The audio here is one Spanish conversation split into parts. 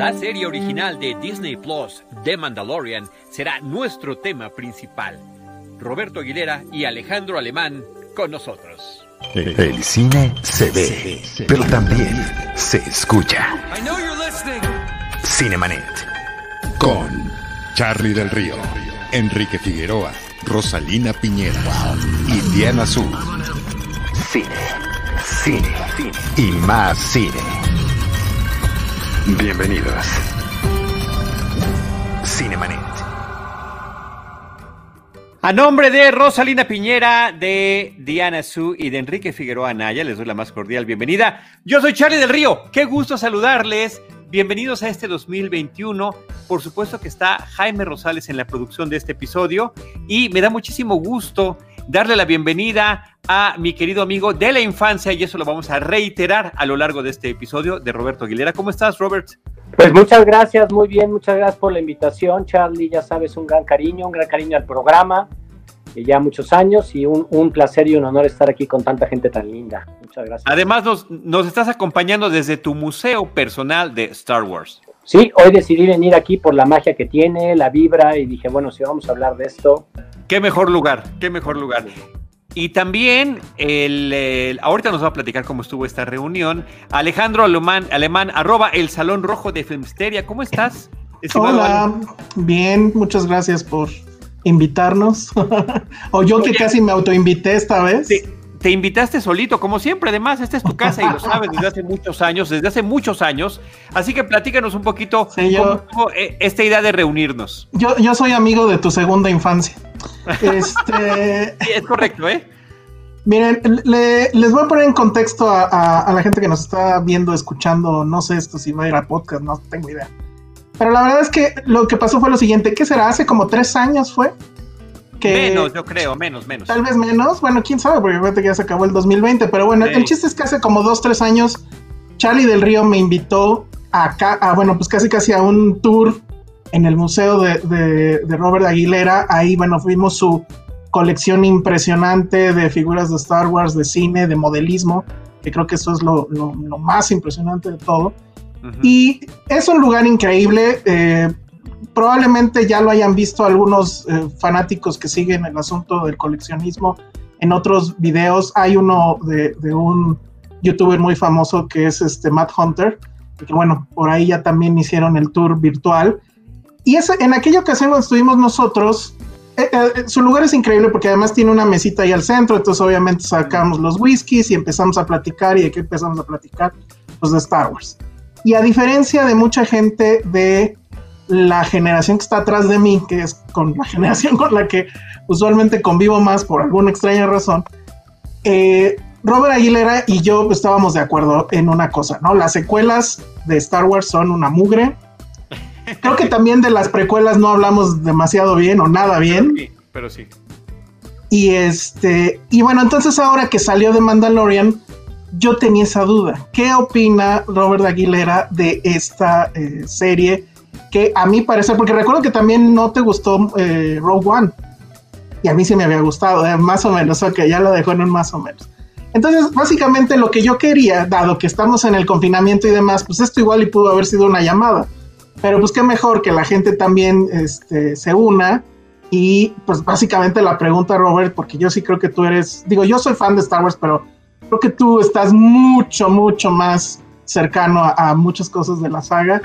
La serie original de Disney Plus, The Mandalorian, será nuestro tema principal. Roberto Aguilera y Alejandro Alemán con nosotros. El cine se ve, pero también se escucha. Cinemanet. Con Charlie del Río, Enrique Figueroa, Rosalina Piñera y Diana Azul. Cine, cine, y más cine. Bienvenidos. Cinemanet. A nombre de Rosalina Piñera, de Diana Su y de Enrique Figueroa Anaya, les doy la más cordial bienvenida. Yo soy Charlie del Río, qué gusto saludarles. Bienvenidos a este 2021. Por supuesto que está Jaime Rosales en la producción de este episodio y me da muchísimo gusto darle la bienvenida a mi querido amigo de la infancia y eso lo vamos a reiterar a lo largo de este episodio de Roberto Aguilera. ¿Cómo estás, Robert? Pues muchas gracias, muy bien, muchas gracias por la invitación, Charlie. Ya sabes, un gran cariño, un gran cariño al programa, ya muchos años y un, placer y un honor estar aquí con tanta gente tan linda. Muchas gracias. Además, nos, nos estás acompañando desde tu museo personal de Star Wars. Sí, hoy decidí venir aquí por la magia que tiene, la vibra y dije, bueno, si vamos a hablar de esto, Qué mejor lugar, qué mejor lugar. Y también, el, ahorita nos va a platicar cómo estuvo esta reunión. Alejandro Alemán, Alemán arroba el Salón Rojo de Filmsteria. ¿Cómo estás? Hola, bien, muchas gracias por invitarnos. o yo que casi me autoinvité esta vez. Sí te invitaste solito, como siempre. Además, esta es tu casa y lo sabes desde hace muchos años, desde hace muchos años. Así que platícanos un poquito cómo eh, esta idea de reunirnos. Yo, yo soy amigo de tu segunda infancia. Este... es correcto, ¿eh? Miren, les voy a poner en contexto a, a, la gente que nos está viendo, escuchando. No sé esto si va a ir a podcast, no tengo idea. Pero la verdad es que lo que pasó fue lo siguiente: ¿qué será? Hace como tres años fue menos, yo creo, menos, menos. Tal vez menos, bueno, quién sabe, porque fíjate que ya se acabó el 2020, pero bueno, el chiste es que hace como dos, tres años, Charlie del Río me invitó acá, a, bueno, pues casi casi a un tour en el museo de, Robert Aguilera, ahí, bueno, fuimos su colección impresionante de figuras de Star Wars, de cine, de modelismo, que creo que eso es lo, más impresionante de todo. Y es un lugar increíble. Eh, probablemente ya lo hayan visto algunos eh, fanáticos que siguen el asunto del coleccionismo en otros videos. Hay uno de, un youtuber muy famoso que es este Matt Hunter, que bueno, por ahí ya también hicieron el tour virtual. Y ese, en aquella ocasión cuando estuvimos nosotros, eh, eh, su lugar es increíble porque además tiene una mesita ahí al centro, entonces obviamente sacamos los whiskies y empezamos a platicar y de qué empezamos a platicar, pues de Star Wars. Y a diferencia de mucha gente de la generación que está atrás de mí, que es con la generación con la que usualmente convivo más por alguna extraña razón, eh, Robert Aguilera y yo estábamos de acuerdo en una cosa, ¿no? Las secuelas de Star Wars son una mugre. Creo que también de las precuelas no hablamos demasiado bien o nada bien. Pero sí. Y este, y bueno, entonces ahora que salió de Mandalorian, yo tenía esa duda. ¿Qué opina Robert Aguilera de esta eh, serie? Que a mí parece, porque recuerdo que también no te gustó eh, Rogue One. Y a mí sí me había gustado, eh, más o menos, ok, ya lo dejó en un más o menos. Entonces, básicamente lo que yo quería, dado que estamos en el confinamiento y demás, pues esto igual y pudo haber sido una llamada. Pero pues qué mejor que la gente también este, se una. Y pues básicamente la pregunta, Robert, porque yo sí creo que tú eres, digo, yo soy fan de Star Wars, pero creo que tú estás mucho, mucho más cercano a muchas cosas de la saga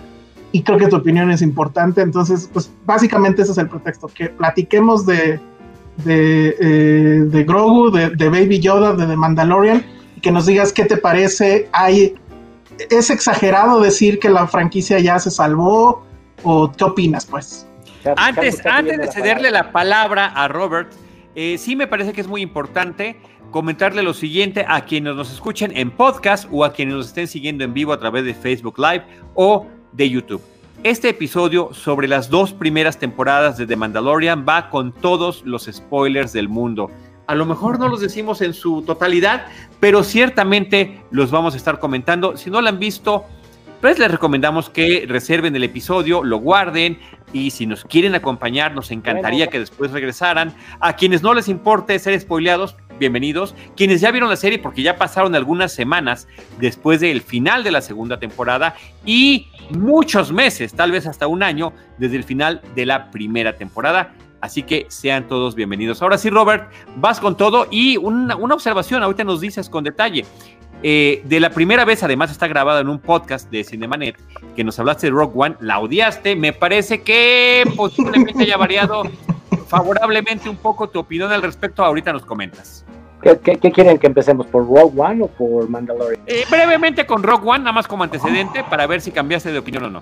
y creo que tu opinión es importante. Entonces, pues básicamente ese es el pretexto, que platiquemos de, de, eh, de Grogu, de, Baby Yoda, de The Mandalorian, y que nos digas qué te parece. Hay, ¿Es exagerado decir que la franquicia ya se salvó? ¿O qué opinas, pues? Antes, antes de cederle la palabra a Robert, eh, sí me parece que es muy importante comentarle lo siguiente a quienes nos escuchen en podcast o a quienes nos estén siguiendo en vivo a través de Facebook Live o de YouTube. Este episodio sobre las dos primeras temporadas de The Mandalorian va con todos los spoilers del mundo. A lo mejor no los decimos en su totalidad, pero ciertamente los vamos a estar comentando. Si no lo han visto, pues les recomendamos que reserven el episodio, lo guarden y si nos quieren acompañar, nos encantaría que después regresaran. A quienes no les importe ser spoileados, bienvenidos. Quienes ya vieron la serie, porque ya pasaron algunas semanas después del final de la segunda temporada y muchos meses, tal vez hasta un año, desde el final de la primera temporada. Así que sean todos bienvenidos. Ahora sí, Robert, vas con todo y una, observación, ahorita nos dices con detalle. Eh, de la primera vez, además está grabada en un podcast de Cinemanet, que nos hablaste de Rock One, la odiaste, me parece que posiblemente haya variado favorablemente un poco tu opinión al respecto, ahorita nos comentas. ¿Qué, quieren que empecemos? ¿Por Rogue One o por Mandalorian? Eh, brevemente con Rogue One, nada más como antecedente, para ver si cambiaste de opinión o no.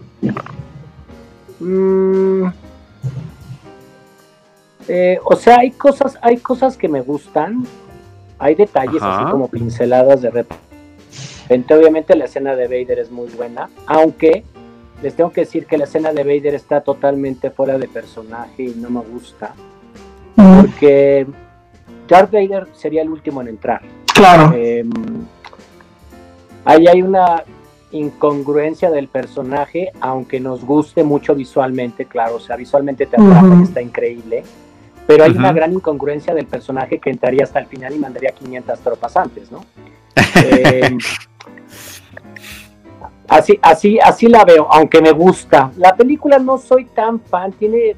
Mm, eh, o sea, hay cosas, hay cosas que me gustan, hay detalles así como pinceladas de repente. Obviamente la escena de Vader es muy buena, aunque les tengo que decir que la escena de Vader está totalmente fuera de personaje y no me gusta. Porque Darth Vader sería el último en entrar. Claro. Em, ahí hay una incongruencia del personaje, aunque nos guste mucho visualmente, claro, o sea, visualmente te atrapa está increíble, pero hay una gran incongruencia del personaje que entraría hasta el final y mandaría 500 tropas antes, ¿no? Em, así, así, así la veo, aunque me gusta. La película no soy tan fan, tiene,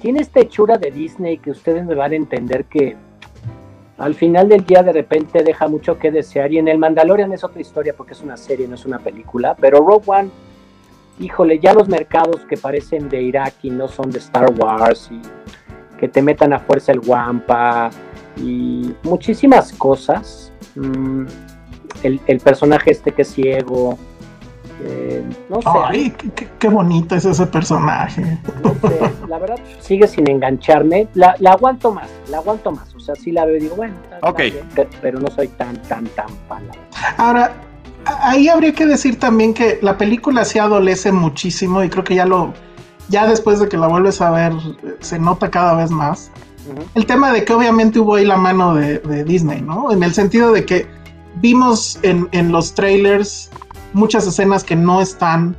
tiene esta hechura de Disney que ustedes me van a entender que al final del día de repente deja mucho que desear. Y en el Mandalorian es otra historia porque es una serie, no es una película. Pero Rogue One, híjole, ya los mercados que parecen de Irak y no son de Star Wars y que te metan a fuerza el Wampa y muchísimas cosas. Mm, el, el personaje este que es ciego, eh, no sé. Ay, qué, bonito es ese personaje. la verdad, sigue sin engancharme. La, aguanto más, la aguanto más. O sea, sí la veo y digo, bueno, pero, no soy tan, tan, tan pala. Ahora, ahí habría que decir también que la película se adolece muchísimo y creo que ya lo, ya después de que la vuelves a ver, se nota cada vez más. El tema de que obviamente hubo ahí la mano de, Disney, ¿no? En el sentido de que vimos en, en los trailers muchas escenas que no están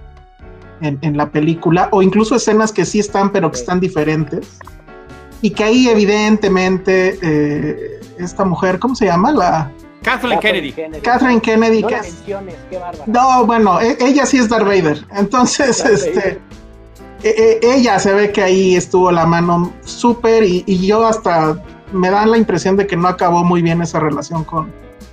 en, la película, o incluso escenas que sí están, pero que están diferentes. Y que ahí evidentemente eh, esta mujer, ¿cómo se llama? La... Kathleen Kennedy. Kathleen Kennedy. No, bueno, e, ella sí es Darth Vader. Entonces, este... E, e, ella se ve que ahí estuvo la mano súper y, y, yo hasta me da la impresión de que no acabó muy bien esa relación con,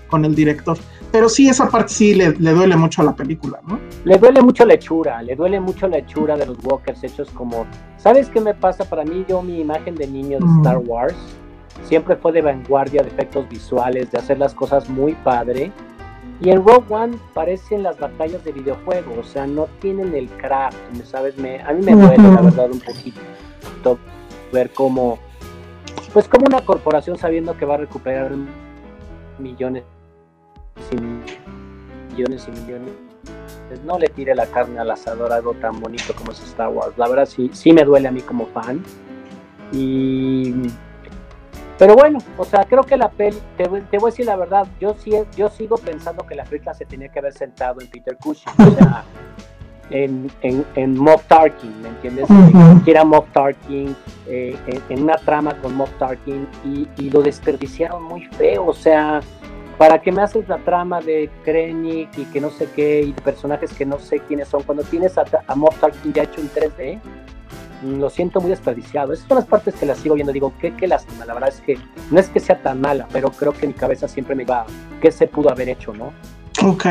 con el director pero sí esa parte sí le, duele mucho a la película, ¿no? Le duele mucho la hechura, le duele mucho la hechura de los walkers hechos como, ¿sabes qué me pasa? Para mí, yo mi imagen de niño de Star Wars siempre fue de vanguardia, de efectos visuales, de hacer las cosas muy padre. Y en Rogue One parecen las batallas de videojuego, o sea, no tienen el craft, ¿sabes? Me, a mí me duele, la verdad, un poquito ver cómo, pues como una corporación sabiendo que va a recuperar millones millones y millones. No le tire la carne al asador algo tan bonito como es Star Wars. La verdad sí, sí me duele a mí como fan. Y pero bueno, o sea, creo que la peli, te, voy a decir la verdad, yo sí, yo sigo pensando que la película se tenía que haber sentado en Peter Cushing, o sea, en, en, Moff Tarkin, ¿me entiendes? Que era Moff Tarkin, eh, en, una trama con Moff Tarkin y, y, lo desperdiciaron muy feo, o sea, ¿Para qué me haces la trama de Krennic y que no sé qué y personajes que no sé quiénes son? Cuando tienes a, a Moff Tarkin ya hecho en 3D, mm, lo siento muy desperdiciado. Esas son las partes que las sigo viendo. Digo, qué, qué lástima. La verdad es que no es que sea tan mala, pero creo que mi cabeza siempre me va, ¿qué se pudo haber hecho, no? Ok.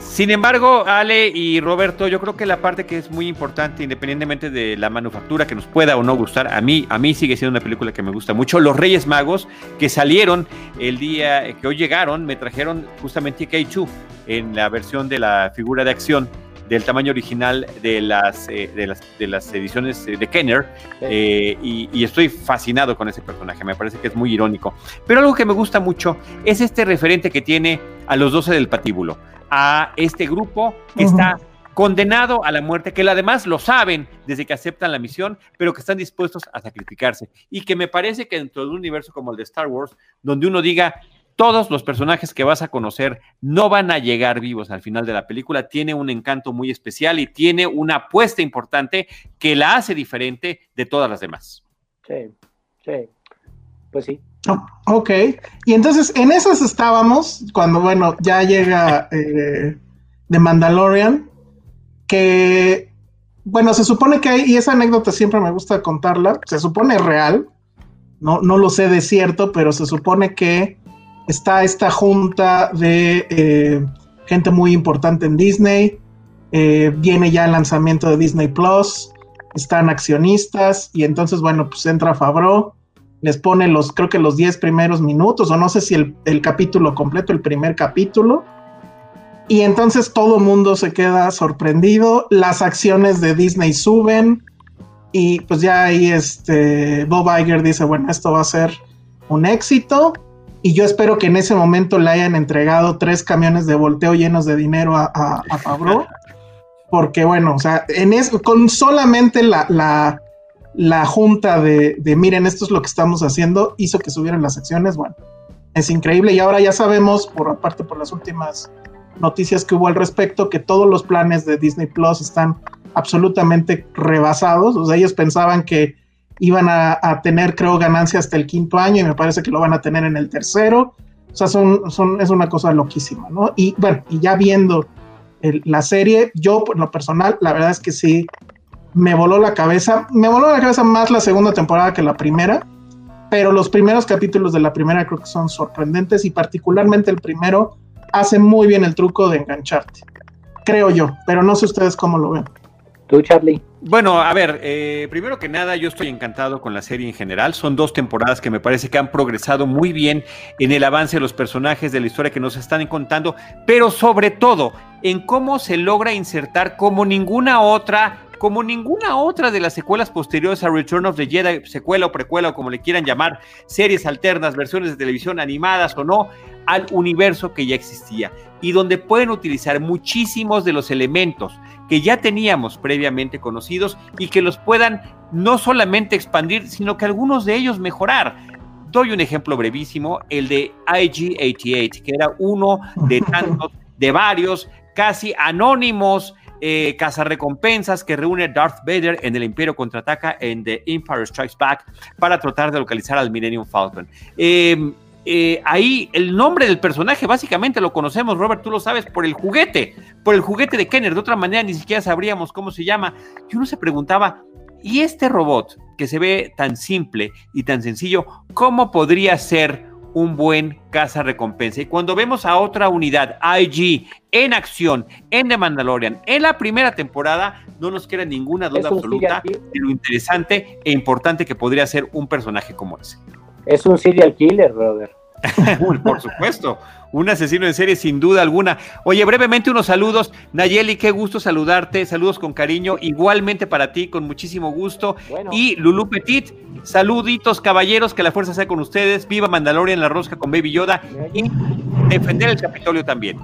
Sin, embargo, Ale y Roberto, yo creo que la parte que es muy importante, independientemente de la manufactura que nos pueda o no gustar, a mí, a mí sigue siendo una película que me gusta mucho. Los Reyes Magos que salieron el día que hoy llegaron, me trajeron justamente K2 en la versión de la figura de acción del tamaño original de las, eh, de las, de las ediciones eh, de Kenner eh, y, estoy fascinado con ese personaje, me parece que es muy irónico. Pero algo que me gusta mucho es este referente que tiene a los 12 del patíbulo, a este grupo que está condenado a la muerte, que además lo saben desde que aceptan la misión, pero que están dispuestos a sacrificarse. Y que me parece que dentro de un universo como el de Star Wars, donde uno diga, todos los personajes que vas a conocer no van a llegar vivos al final de la película. Tiene un encanto muy especial y tiene una apuesta importante que la hace diferente de todas las demás. Sí, sí. Pues sí, Oh, ok, y entonces en esas estábamos cuando, bueno, ya llega eh, The Mandalorian, que, bueno, se supone que hay, y esa anécdota siempre me gusta contarla, se supone real, no, no lo sé de cierto, pero se supone que está esta junta de eh, gente muy importante en Disney, eh, viene ya el lanzamiento de Disney Plus, están accionistas y entonces, bueno, pues entra Fabro, les pone los, creo que los 10 primeros minutos, o no sé si el, el capítulo completo, el primer capítulo, y entonces todo mundo se queda sorprendido, las acciones de Disney suben, y pues ya ahí este Bob Iger dice, bueno, esto va a ser un éxito. Y yo espero que en ese momento le hayan entregado tres camiones de volteo llenos de dinero a, a, Fabro. Porque bueno, o sea, en con solamente la, la, la junta de, de, miren, esto es lo que estamos haciendo, hizo que subieran las acciones. Bueno, es increíble. Y ahora ya sabemos, por aparte por las últimas noticias que hubo al respecto, que todos los planes de Disney Plus están absolutamente rebasados. O sea, ellos pensaban que iban a, tener, creo, ganancia hasta el quinto año y me parece que lo van a tener en el tercero. O sea, son, son, es una cosa loquísima, ¿no? Y bueno, y ya viendo la serie, yo por lo personal, la verdad es que sí, me voló la cabeza. Me voló la cabeza más la segunda temporada que la primera, pero los primeros capítulos de la primera creo que son sorprendentes y particularmente el primero hace muy bien el truco de engancharte. Creo yo, pero no sé ustedes cómo lo ven. ¿Tú, Charlie? Bueno, a ver, eh, primero que nada, yo estoy encantado con la serie en general. Son dos temporadas que me parece que han progresado muy bien en el avance de los personajes de la historia que nos están contando, pero sobre todo en cómo se logra insertar como ninguna otra como ninguna otra de las secuelas posteriores a Return of the Jedi, secuela o precuela o como le quieran llamar, series alternas, versiones de televisión animadas o no, al universo que ya existía y donde pueden utilizar muchísimos de los elementos que ya teníamos previamente conocidos y que los puedan no solamente expandir, sino que algunos de ellos mejorar. Doy un ejemplo brevísimo, el de IG-88, que era uno de tantos, de varios, casi anónimos eh, cazarrecompensas que reúne Darth Vader en el Imperio Contraataca en The Empire Strikes Back para tratar de localizar al Millennium Falcon. Eh, eh, ahí el nombre del personaje básicamente lo conocemos, Robert, tú lo sabes, por el juguete, por el juguete de Kenner. De otra manera ni siquiera sabríamos cómo se llama. Y uno se preguntaba, ¿y este robot que se ve tan simple y tan sencillo, cómo podría ser un buen caza recompensa? Y cuando vemos a otra unidad, IG, en acción, en The Mandalorian, en la primera temporada, no nos queda ninguna duda absoluta de lo interesante e importante que podría ser un personaje como ese. Es un serial killer, brother. Por supuesto, un asesino en serie sin duda alguna. Oye, brevemente unos saludos. Nayeli, qué gusto saludarte. Saludos con cariño. Igualmente para ti, con muchísimo gusto. Y Lulu Petit, saluditos caballeros, que la fuerza sea con ustedes. Viva Mandalorian, la rosca con Baby Yoda. Y defender el Capitolio también.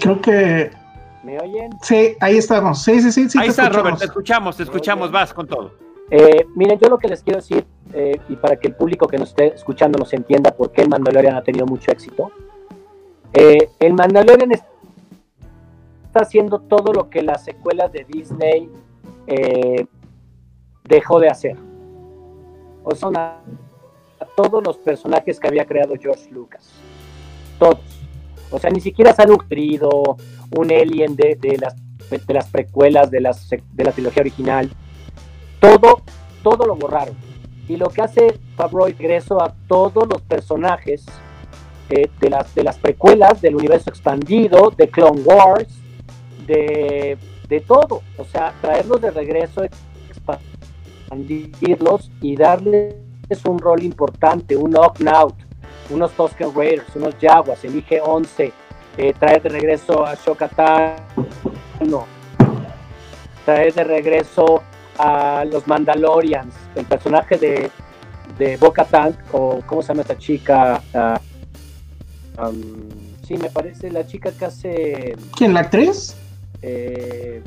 Creo que... ¿Me oyen? Sí, ahí estamos. Sí, sí, sí. sí ahí está, Robert, te escuchamos, te escuchamos. Vas con todo. Eh, miren, yo lo que les quiero decir eh, y para que el público que nos esté escuchando nos entienda por qué el Mandalorian ha tenido mucho éxito. Eh, el Mandalorian está haciendo todo lo que las secuelas de Disney eh, dejó de hacer. O son a, todos los personajes que había creado George Lucas. Todos. O sea, ni siquiera se han nutrido un alien de, las, de las precuelas de, las, de la trilogía original. Todo, todo lo borraron y lo que hace Favreau regreso a todos los personajes eh, de, las, de las precuelas del universo expandido, de Clone Wars, de, de todo. O sea, traerlos de regreso, expandirlos y darles un rol importante, un knock-out, unos Tusken Raiders, unos Jaguars, el IG-11, eh, traer de regreso a Shokatan, traer de regreso a los Mandalorians, el personaje de, de Boca Tank, o ¿cómo se llama esta chica? Uh, sí, me parece la chica que hace. ¿Quién, la actriz? Eh,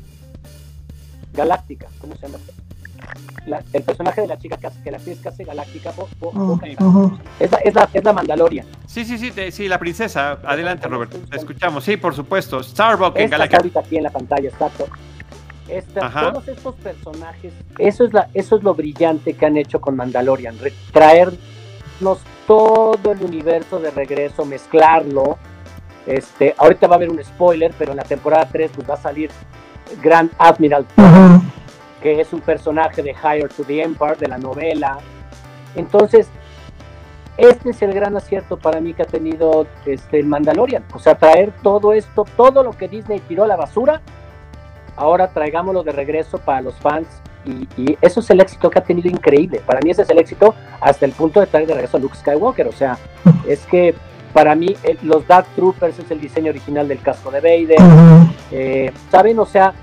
Galáctica, ¿cómo se llama? el personaje de la chica que, hace, que la actriz que hace Galáctica, es, la, es, la, es, la, Mandalorian. Sí, sí, sí, sí, la princesa. Adelante, Roberto. Te escuchamos. Sí, por supuesto. Starbuck en Galáctica. ahorita aquí en la pantalla, todos estos personajes, eso es, la, eso es lo brillante que han hecho con Mandalorian, traer todo el universo de regreso, mezclarlo. Este, ahorita va a haber un spoiler, pero en la temporada 3 pues, va a salir Grand Admiral, que es un personaje de Higher to the Empire, de la novela. Entonces, este es el gran acierto para mí que ha tenido este, el Mandalorian. O sea, traer todo esto, todo lo que Disney tiró a la basura, ahora traigámoslo de regreso para los fans. Y, eso es el éxito que ha tenido increíble. Para mí ese es el éxito hasta el punto de traer de regreso a Luke Skywalker. O sea, es que para mí los Dark Troopers es el diseño original del casco de Vader. Eh, ¿Saben? O sea,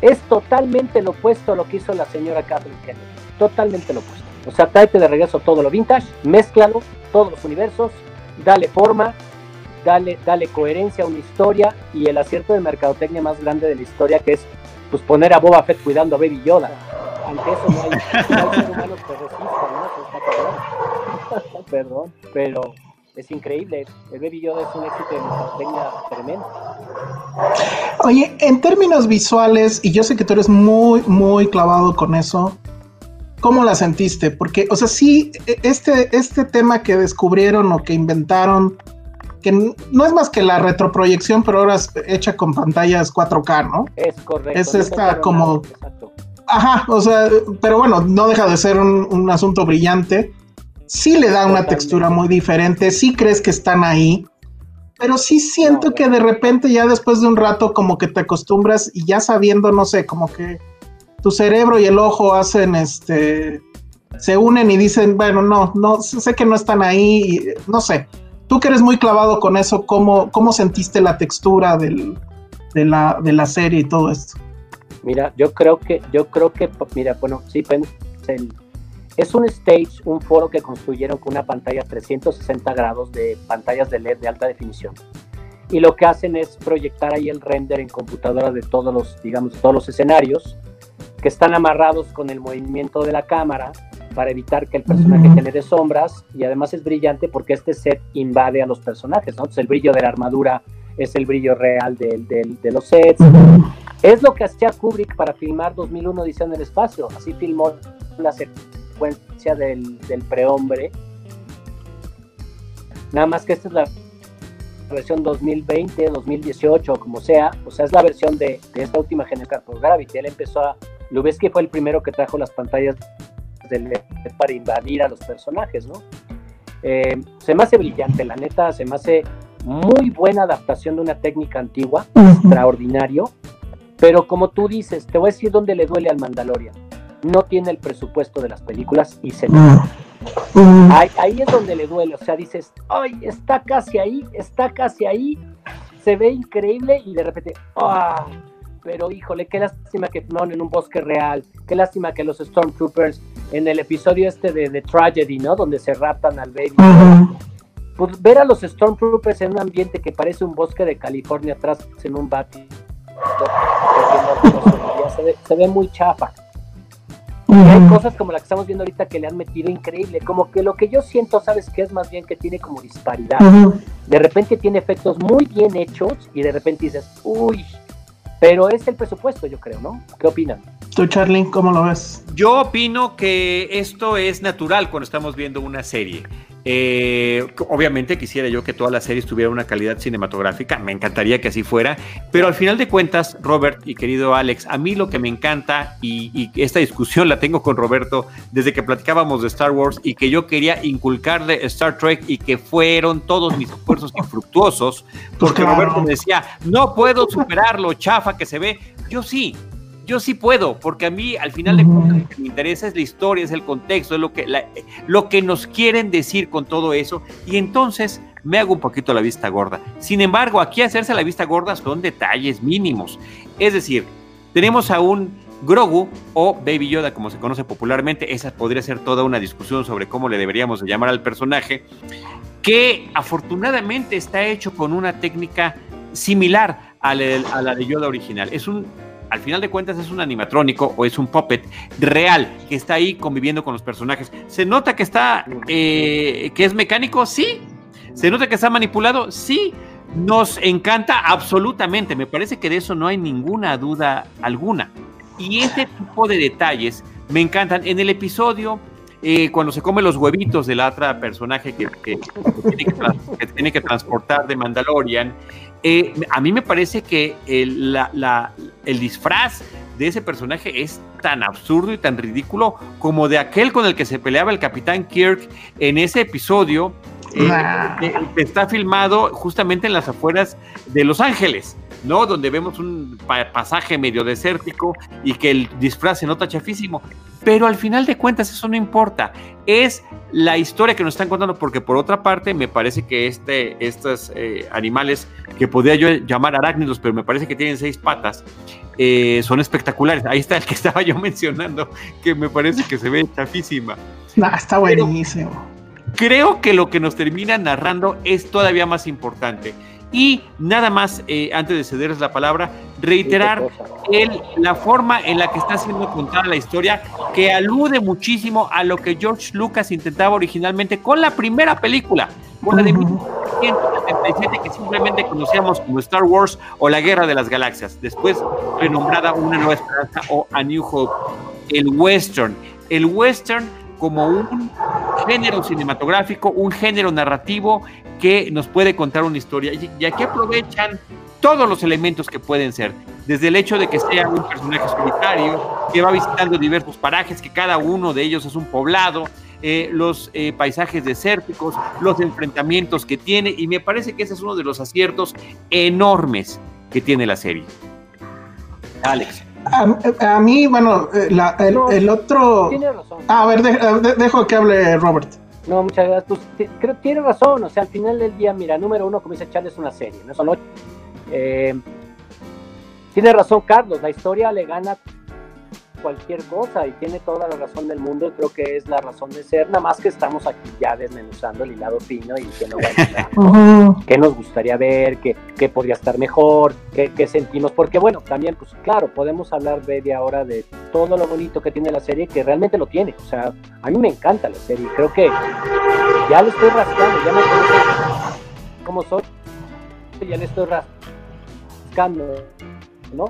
es totalmente lo opuesto a lo que hizo la señora Kathleen Kennedy. Totalmente lo opuesto. O sea, tráete de regreso todo lo vintage, mézclalo, todos los universos, dale forma, dale, dale coherencia a una historia y el acierto de mercadotecnia más grande de la historia que es pues poner a Boba Fett cuidando a Baby Yoda. Ante eso no hay, no hay que resista, ¿no? Perdón, pero es increíble. El Baby Yoda es un éxito de mercadotecnia tremendo. Oye, en términos visuales, y yo sé que tú eres muy, muy clavado con eso, ¿cómo la sentiste? Porque, o sea, sí, e, este, este tema que descubrieron o que inventaron, que no es más que la retroproyección, pero ahora es hecha con pantallas 4K, ¿no? Es correcto. Es esta como... Ajá, o sea, pero bueno, no deja de ser un, asunto brillante. Sí le da una textura muy diferente, sí crees que están ahí, pero sí siento que de repente ya después de un rato como que te acostumbras y ya sabiendo, no sé, como que tu cerebro y el ojo hacen este se unen y dicen, bueno, no, no, sé que no están ahí, no sé. Tú que eres muy clavado con eso, ¿cómo, cómo sentiste la textura del, de, la, de la serie y todo esto? Mira, yo creo que, yo creo que, mira, bueno, sí, es un stage, un foro que construyeron con una pantalla 360 grados de pantallas de LED de alta definición. Y lo que hacen es proyectar ahí el render en computadora de todos los, digamos, todos los escenarios que están amarrados con el movimiento de la cámara para evitar que el personaje genere sombras y además es brillante porque este set invade a los personajes, ¿no? Entonces el brillo de la armadura es el brillo real de, de, los sets. Es lo que hacía Kubrick para filmar 2001 Dice en el espacio, así filmó la secuencia del, del prehombre. Nada más que esta es la versión 2020, 2018, como sea, o sea, es la versión de, de esta última generación por Gravity. Él empezó a que fue el primero que trajo las pantallas para invadir a los personajes, ¿no? Eh, se me hace brillante, la neta, se me hace muy buena adaptación de una técnica antigua, extraordinario, pero como tú dices, te voy a decir dónde le duele al Mandalorian. No tiene el presupuesto de las películas y se ahí, ahí, es donde le duele, o sea, dices, ay, está casi ahí, está casi ahí, se ve increíble y de repente, ¡ah! pero híjole, qué lástima que no en un bosque real, qué lástima que los Stormtroopers en el episodio este de The Tragedy, ¿no? Donde se raptan al baby. Pues ver a los Stormtroopers en un ambiente que parece un bosque de California atrás en un bati, se ve, muy chafa. Y hay cosas como la que estamos viendo ahorita que le han metido increíble, como que lo que yo siento, ¿sabes qué? Es más bien que tiene como disparidad. De repente tiene efectos muy bien hechos y de repente dices, uy, pero es el presupuesto, yo creo, ¿no? ¿Qué opinan? Tú, Charlie, ¿cómo lo ves? Yo opino que esto es natural cuando estamos viendo una serie. Eh, obviamente quisiera yo que todas las series tuvieran una calidad cinematográfica, me encantaría que así fuera, pero al final de cuentas, Robert y querido Alex, a mí lo que me encanta, y, esta discusión la tengo con Roberto desde que platicábamos de Star Wars y que yo quería inculcarle Star Trek y que fueron todos mis esfuerzos infructuosos, porque Roberto me decía, no puedo superar lo chafa que se ve, yo sí, yo sí puedo, porque a mí al final de cuentas lo que me interesa es la historia, es el contexto, es lo que, lo que nos quieren decir con todo eso, y entonces me hago un poquito la vista gorda. Sin embargo, aquí hacerse la vista gorda son detalles mínimos. Es decir, tenemos a un Grogu o Baby Yoda, como se conoce popularmente, esa podría ser toda una discusión sobre cómo le deberíamos llamar al personaje, que afortunadamente está hecho con una técnica similar a la de Yoda original. Es un al final de cuentas es un animatrónico o es un puppet real que está ahí conviviendo con los personajes. ¿Se nota que está, eh, que es mecánico? Sí. ¿Se nota que está manipulado? Sí. Nos encanta absolutamente. Me parece que de eso no hay ninguna duda alguna. Y ese tipo de detalles me encantan. En el episodio eh, cuando se come los huevitos de la otra personaje que, tiene, que transportar de Mandalorian, eh, a mí me parece que el, el disfraz de ese personaje es tan absurdo y tan ridículo como de aquel con el que se peleaba el capitán Kirk en ese episodio eh, que está filmado justamente en las afueras de Los Ángeles. ¿No? Donde vemos un pasaje medio desértico y que el disfraz se nota chafísimo. Pero al final de cuentas eso no importa. Es la historia que nos están contando porque por otra parte me parece que este, estos eh, animales que podría yo llamar arácnidos, pero me parece que tienen seis patas, eh, son espectaculares. Ahí está el que estaba yo mencionando, que me parece que se ve chafísima. está buenísimo. creo que lo que nos termina narrando es todavía más importante. Y nada más, eh, antes de cederles la palabra, reiterar el, la forma en la que está siendo contada la historia, que alude muchísimo a lo que George Lucas intentaba originalmente con la primera película, con la de 1977, que simplemente conocíamos como Star Wars o la Guerra de las Galaxias, después renombrada Una Nueva Esperanza o A New Hope, el western. El western como un género cinematográfico, un género narrativo que nos puede contar una historia y aquí aprovechan todos los elementos que pueden ser, desde el hecho de que sea un personaje solitario, que va visitando diversos parajes, que cada uno de ellos es un poblado, eh, los eh, paisajes desérticos, los enfrentamientos que tiene, y me parece que ese es uno de los aciertos enormes que tiene la serie. Alex. A, mí, bueno, eh, el, otro. Tiene razón. Ah, a ver, dejo que hable Robert. No, muchas gracias. Pues, creo que tiene razón. O sea, al final del día, mira, número uno, como dice Charles, es una serie, no son ocho. Eh, tiene razón, Carlos. La historia le gana cualquier cosa y tiene toda la razón del mundo, creo que es la razón de ser, nada más que estamos aquí ya desmenuzando el hilado fino y que, no qué nos gustaría ver, qué, qué podría estar mejor, qué, qué, sentimos, porque bueno, también pues claro, podemos hablar media hora de todo lo bonito que tiene la serie, que realmente lo tiene, o sea, a mí me encanta la serie, creo que ya le estoy rascando, ya me conozco cómo soy, ya le estoy rascando, ¿no?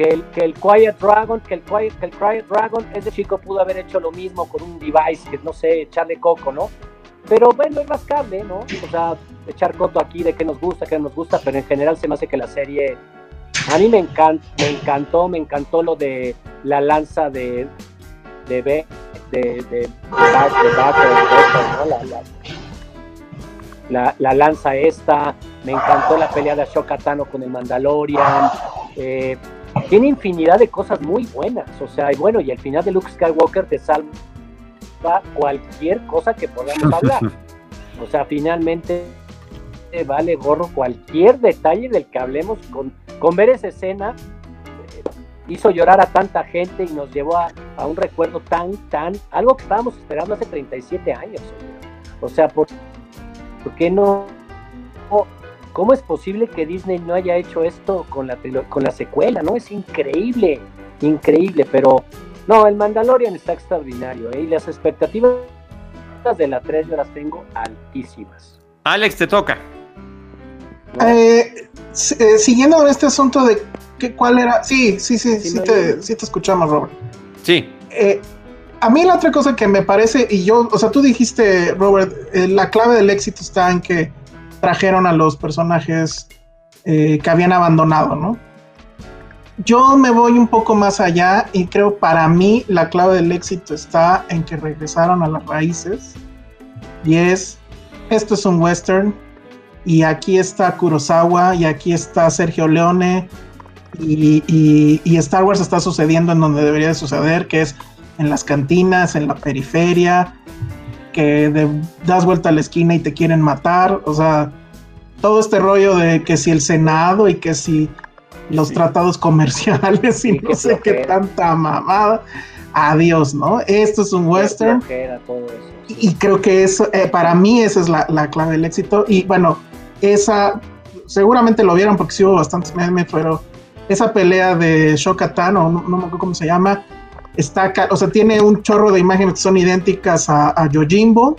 Que el, que el Quiet Dragon, que el Quiet, que el Quiet Dragon, ese chico pudo haber hecho lo mismo con un device, que no sé, echarle coco, ¿no? Pero bueno, es rascable, ¿no? O sea, echar coto aquí de que nos gusta, que no nos gusta, pero en general se me hace que la serie, a mí me, encanta, me encantó, me encantó lo de la lanza de, de B, de, de, de, La, la, lanza esta, me encantó la pelea de Ashoka Tano con el Mandalorian, eh, tiene infinidad de cosas muy buenas, o sea, y bueno, y al final de Luke Skywalker te salva cualquier cosa que podamos hablar. O sea, finalmente vale gorro cualquier detalle del que hablemos con, con ver esa escena eh, hizo llorar a tanta gente y nos llevó a, un recuerdo tan, tan, algo que estábamos esperando hace 37 años. O sea, ¿por, ¿por qué no ¿Cómo es posible que Disney no haya hecho esto con la, con la secuela? ¿No? Es increíble, increíble, pero no, el Mandalorian está extraordinario ¿eh? y las expectativas de la 3 yo las tengo altísimas. Alex, te toca. Eh, eh, siguiendo con este asunto de que, cuál era. Sí, sí, sí, sí, te, sí te, escuchamos, Robert. Sí. Eh, a mí la otra cosa que me parece, y yo, o sea, tú dijiste, Robert, la clave del éxito está en que trajeron a los personajes eh, que habían abandonado, ¿no? Yo me voy un poco más allá y creo para mí la clave del éxito está en que regresaron a las raíces y es, esto es un western y aquí está Kurosawa y aquí está Sergio Leone y, y Star Wars está sucediendo en donde debería de suceder, que es en las cantinas, en la periferia, que das vuelta a la esquina y te quieren matar, o sea, todo este rollo de que si el Senado y que si los tratados comerciales y, no sé qué tanta mamada. Adiós, ¿no? Esto es un western. y, creo que eso, eh, para mí esa es la, clave del éxito. Y bueno, esa, seguramente lo vieron porque sí hubo bastantes memes, pero esa pelea de Shokatan, o no, no me acuerdo cómo se llama, está, o sea, tiene un chorro de imágenes que son idénticas a, a Yojimbo,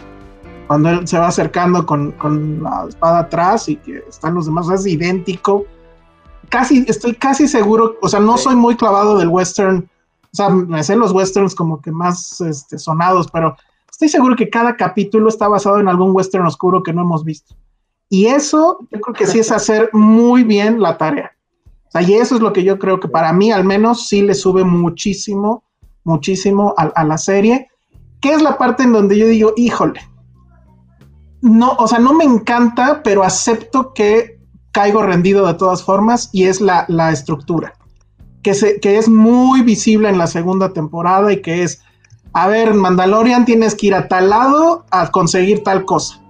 cuando él se va acercando con, la espada atrás y que están los demás, es idéntico. Casi, estoy casi seguro, o sea, no soy muy clavado del western o sea, me sé los westerns como que más este, sonados, pero estoy seguro que cada capítulo está basado en algún western oscuro que no hemos visto. Y eso yo creo que sí es hacer muy bien la tarea. O sea, y eso es lo que yo creo que para mí al menos sí le sube muchísimo, muchísimo a, la serie, que es la parte en donde yo digo, híjole, no, o sea, no me encanta, pero acepto que caigo rendido de todas formas y es la, la estructura, que, se, que es muy visible en la segunda temporada y que es, a ver, Mandalorian tienes que ir a tal lado a conseguir tal cosa.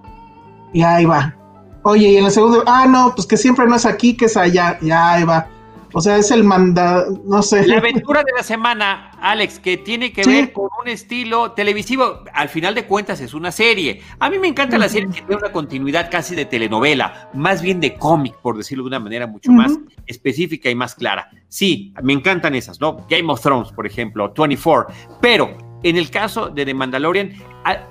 Y ahí va. Oye, y en el segundo, ah, no, pues que siempre no es aquí, que es allá, y ahí va. O sea, es el manda, no sé. La aventura de la semana, Alex, que tiene que ver con un estilo televisivo. Al final de cuentas es una serie. A mí me encanta la serie que tiene una continuidad casi de telenovela, más bien de cómic, por decirlo de una manera mucho más específica y más clara. Sí, me encantan esas, ¿no? Game of Thrones, por ejemplo, 24. Pero en el caso de The Mandalorian,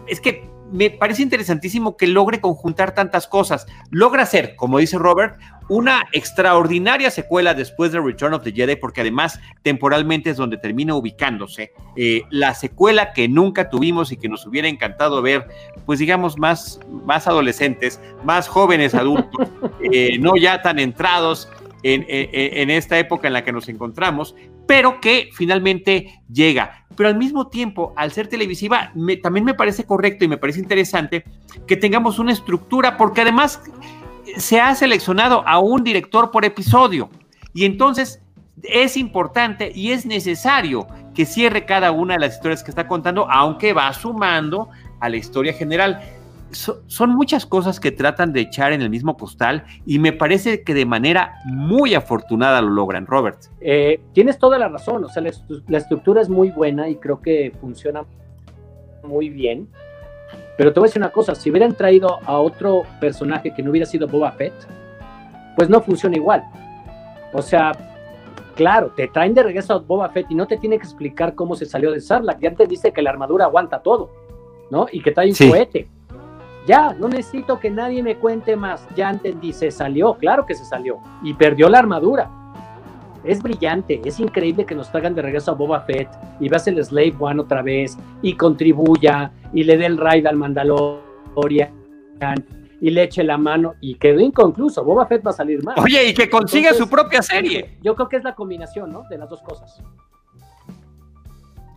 es que me parece interesantísimo que logre conjuntar tantas cosas. Logra ser, como dice Robert, una extraordinaria secuela después de Return of the Jedi, porque además temporalmente es donde termina ubicándose. Eh, la secuela que nunca tuvimos y que nos hubiera encantado ver, pues digamos, más, más adolescentes, más jóvenes adultos, eh, no ya tan entrados en, en, esta época en la que nos encontramos, pero que finalmente llega. Pero al mismo tiempo, al ser televisiva, también me parece correcto y me parece interesante que tengamos una estructura, porque además se ha seleccionado a un director por episodio. Y entonces es importante y es necesario que cierre cada una de las historias que está contando, aunque va sumando a la historia general son muchas cosas que tratan de echar en el mismo costal y me parece que de manera muy afortunada lo logran, Robert. Eh, tienes toda la razón, o sea, la, estructura es muy buena y creo que funciona muy bien. Pero te voy a decir una cosa, si hubieran traído a otro personaje que no hubiera sido Boba Fett, pues no funciona igual. O sea, claro, te traen de regreso a Boba Fett y no te tiene que explicar cómo se salió de Sarlacc. Ya te dice que la armadura aguanta todo, ¿no? Y que trae un cohete ya, no necesito que nadie me cuente más. Ya entendí, se salió, claro que se salió. Y perdió la armadura. Es brillante, es increíble que nos traigan de regreso a Boba Fett y veas el Slave One otra vez y contribuya y le dé el raid al Mandalorian y le eche la mano y quedó inconcluso. Boba Fett va a salir mal. Oye, y que consiga su propia serie. Yo creo que es la combinación, ¿no? De las dos cosas.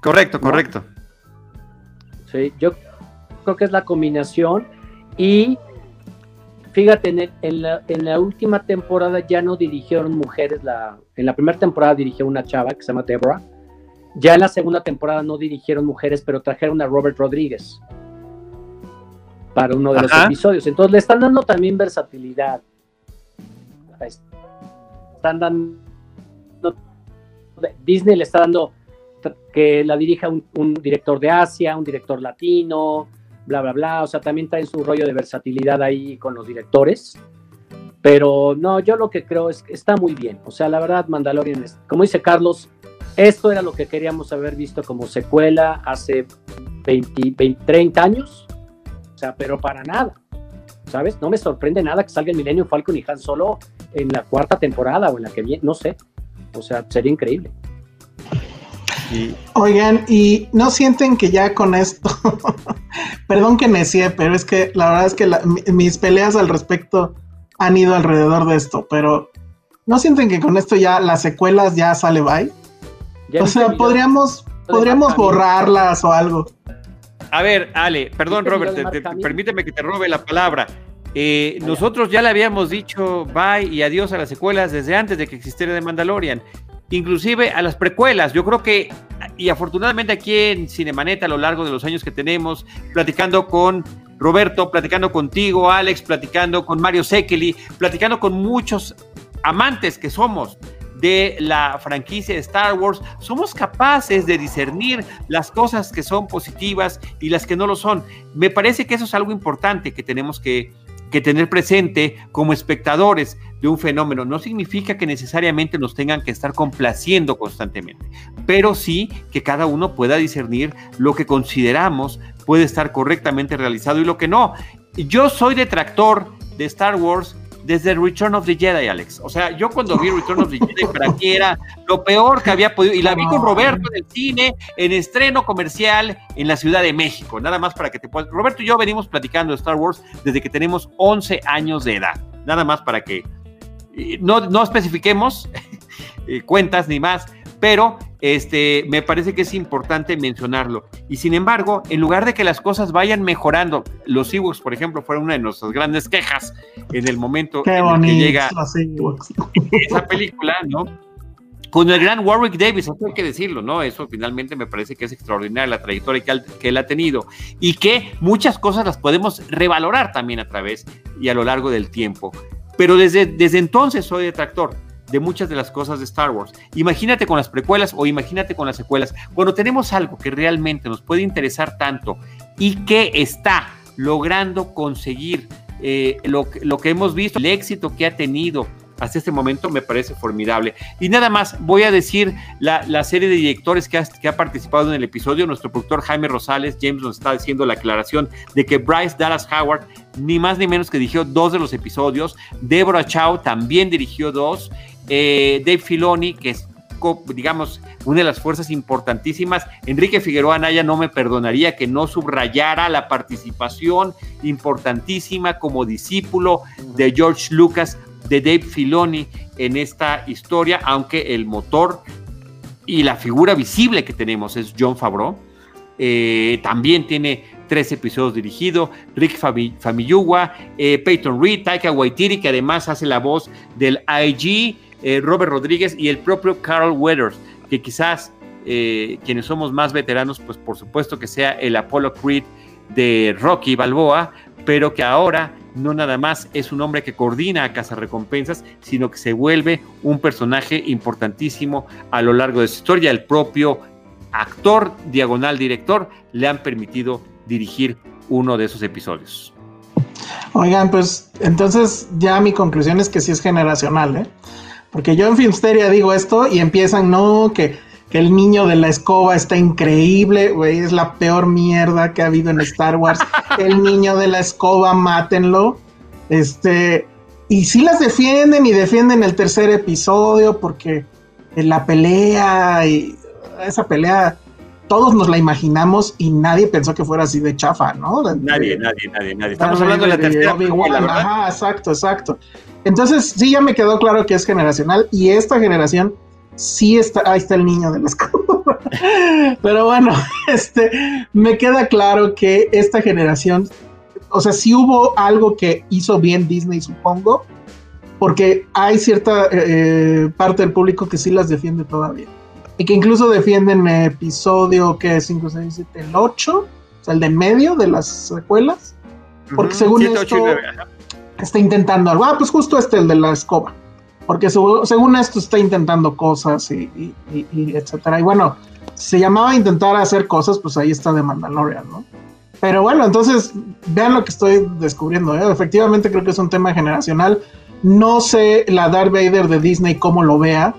Correcto, correcto. Sí, yo creo que es la combinación y fíjate, en, la, última temporada ya no dirigieron mujeres, la, en la primera temporada dirigió una chava que se llama Deborah, ya en la segunda temporada no dirigieron mujeres, pero trajeron a Robert Rodríguez para uno de los episodios. Entonces le están dando también versatilidad. Están dando. Disney le está dando que la dirija un director de Asia, un director latino, bla, bla, bla. O sea, también traen su rollo de versatilidad ahí con los directores. Pero no, yo lo que creo es que está muy bien. O sea, la verdad, Mandalorian, es, como dice Carlos, esto era lo que queríamos haber visto como secuela hace 20, 30 años. O sea, pero para nada. ¿Sabes? No me sorprende nada que salga el Millennium Falcon y Han Solo en la cuarta temporada o en la que viene, no sé. O sea, sería increíble. Oigan, ¿y no sienten que ya con esto, perdón que necie, pero es que la verdad es que mis peleas al respecto han ido alrededor de esto, pero ¿no sienten que con esto ya las secuelas ya sale bye? o sea, podríamos, podríamos borrarlas o algo. A ver, Ale, perdón Robert, permíteme que te robe la palabra. Eh, nosotros ya le habíamos dicho bye y adiós a las secuelas desde antes de que existiera The Mandalorian inclusive a las precuelas. Yo creo que, y afortunadamente aquí en Cinemanet a lo largo de los años que tenemos, platicando con Roberto, platicando contigo, Alex, platicando con Mario Sekeli, platicando con muchos amantes que somos de la franquicia de Star Wars, somos capaces de discernir las cosas que son positivas y las que no lo son. Me parece que eso es algo importante que tenemos que, que tener presente como espectadores de un fenómeno. No significa que necesariamente nos tengan que estar complaciendo constantemente, pero sí que cada uno pueda discernir lo que consideramos puede estar correctamente realizado y lo que no. Yo soy detractor de Star Wars desde Return of the Jedi, Alex. O sea, yo cuando vi Return of the Jedi, para mí era lo peor que había podido. Y la vi con Roberto en el cine, en estreno comercial en la Ciudad de México. Nada más para que te puedas. Roberto y yo venimos platicando de Star Wars desde que tenemos 11 años de edad. Nada más para que no, no especifiquemos eh, cuentas ni más, pero este, me parece que es importante mencionarlo. Y sin embargo, en lugar de que las cosas vayan mejorando, los Ewoks, por ejemplo, fueron una de nuestras grandes quejas en el momento en que llega esa película, ¿no? Con el gran Warwick Davis, hay que decirlo, ¿no? Eso finalmente me parece que es extraordinaria la trayectoria que, que él ha tenido y que muchas cosas las podemos revalorar también a través y a lo largo del tiempo. Pero desde, desde entonces soy detractor de muchas de las cosas de Star Wars. Imagínate con las precuelas o imagínate con las secuelas. Cuando tenemos algo que realmente nos puede interesar tanto y que está logrando conseguir eh, lo, que hemos visto, el éxito que ha tenido hasta este momento me parece formidable. Y nada más, voy a decir la, serie de directores que ha, que ha, participado en el episodio. Nuestro productor Jaime Rosales, James nos está haciendo la aclaración de que Bryce Dallas Howard, ni más ni menos que dirigió dos de los episodios. Deborah Chow también dirigió dos. Eh, Dave Filoni, que es digamos, una de las fuerzas importantísimas. Enrique Figueroa Anaya no me perdonaría que no subrayara la participación importantísima como discípulo de George Lucas de Dave Filoni en esta historia, aunque el motor y la figura visible que tenemos es John Favreau. Eh, también tiene tres episodios dirigidos, Rick Famiyuwa, eh, Peyton Reed, Taika Waititi, que además hace la voz del IG, eh, Robert Rodríguez y el propio Carl Weathers, que quizás quienes somos más veteranos, pues por supuesto que sea el Apollo Creed de Rocky Balboa, pero que ahora no nada más es un hombre que coordina a recompensas, sino que se vuelve un personaje importantísimo a lo largo de su historia. El propio actor, diagonal director, le han permitido dirigir uno de esos episodios. Oigan, pues entonces ya mi conclusión es que sí es generacional, ¿eh? Porque yo en Filmsteria digo esto y empiezan, no, que, que el niño de la escoba está increíble, güey, es la peor mierda que ha habido en Star Wars. el niño de la escoba, mátenlo. Este, y sí las defienden y defienden el tercer episodio porque en la pelea y esa pelea todos nos la imaginamos y nadie pensó que fuera así de chafa, ¿no? nadie, nadie, nadie, nadie. Estamos hablando de la tercera película, Ajá, exacto, exacto. Entonces, sí, ya me quedó claro que es generacional y esta generación sí está, ahí está el niño de la escoba. Pero bueno, este, me queda claro que esta generación, o sea, sí hubo algo que hizo bien Disney, supongo, porque hay cierta eh, parte del público que sí las defiende todavía. Y que incluso defienden episodio que es 5, 6, 7, el 8, o sea, el de medio de las secuelas. Porque según esto, está intentando algo. Ah, pues justo este, el de la escoba porque según esto está intentando cosas y, etcétera. Y bueno, se llamaba intentar hacer cosas, pues ahí está de Mandalorian, ¿no? Pero bueno, entonces vean lo que estoy descubriendo. ¿eh? Efectivamente creo que es un tema generacional. No sé la Darth Vader de Disney cómo lo vea,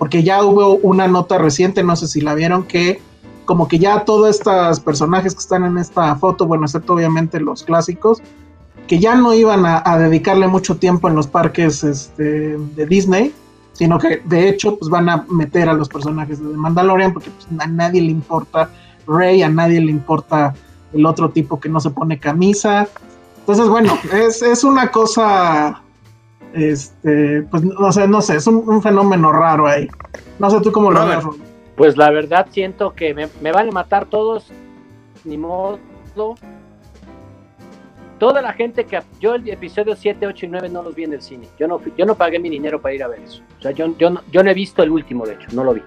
porque ya hubo una nota reciente, no sé si la vieron, que como que ya todos estos personajes que están en esta foto, bueno, excepto obviamente los clásicos, que ya no iban a, dedicarle mucho tiempo en los parques este, de Disney, sino que de hecho pues van a meter a los personajes de Mandalorian porque pues, a nadie le importa Rey, a nadie le importa el otro tipo que no se pone camisa. Entonces, bueno, es, una cosa, este, pues no sé, no sé, es un, fenómeno raro ahí. No sé tú cómo lo ves. Pues la verdad siento que me, me van a matar todos, ni modo toda la gente que yo el episodio 7, 8 y 9 no los vi en el cine. Yo no, yo no pagué mi dinero para ir a ver eso. O sea, yo, yo, no, yo no he visto el último, de hecho, no lo vi.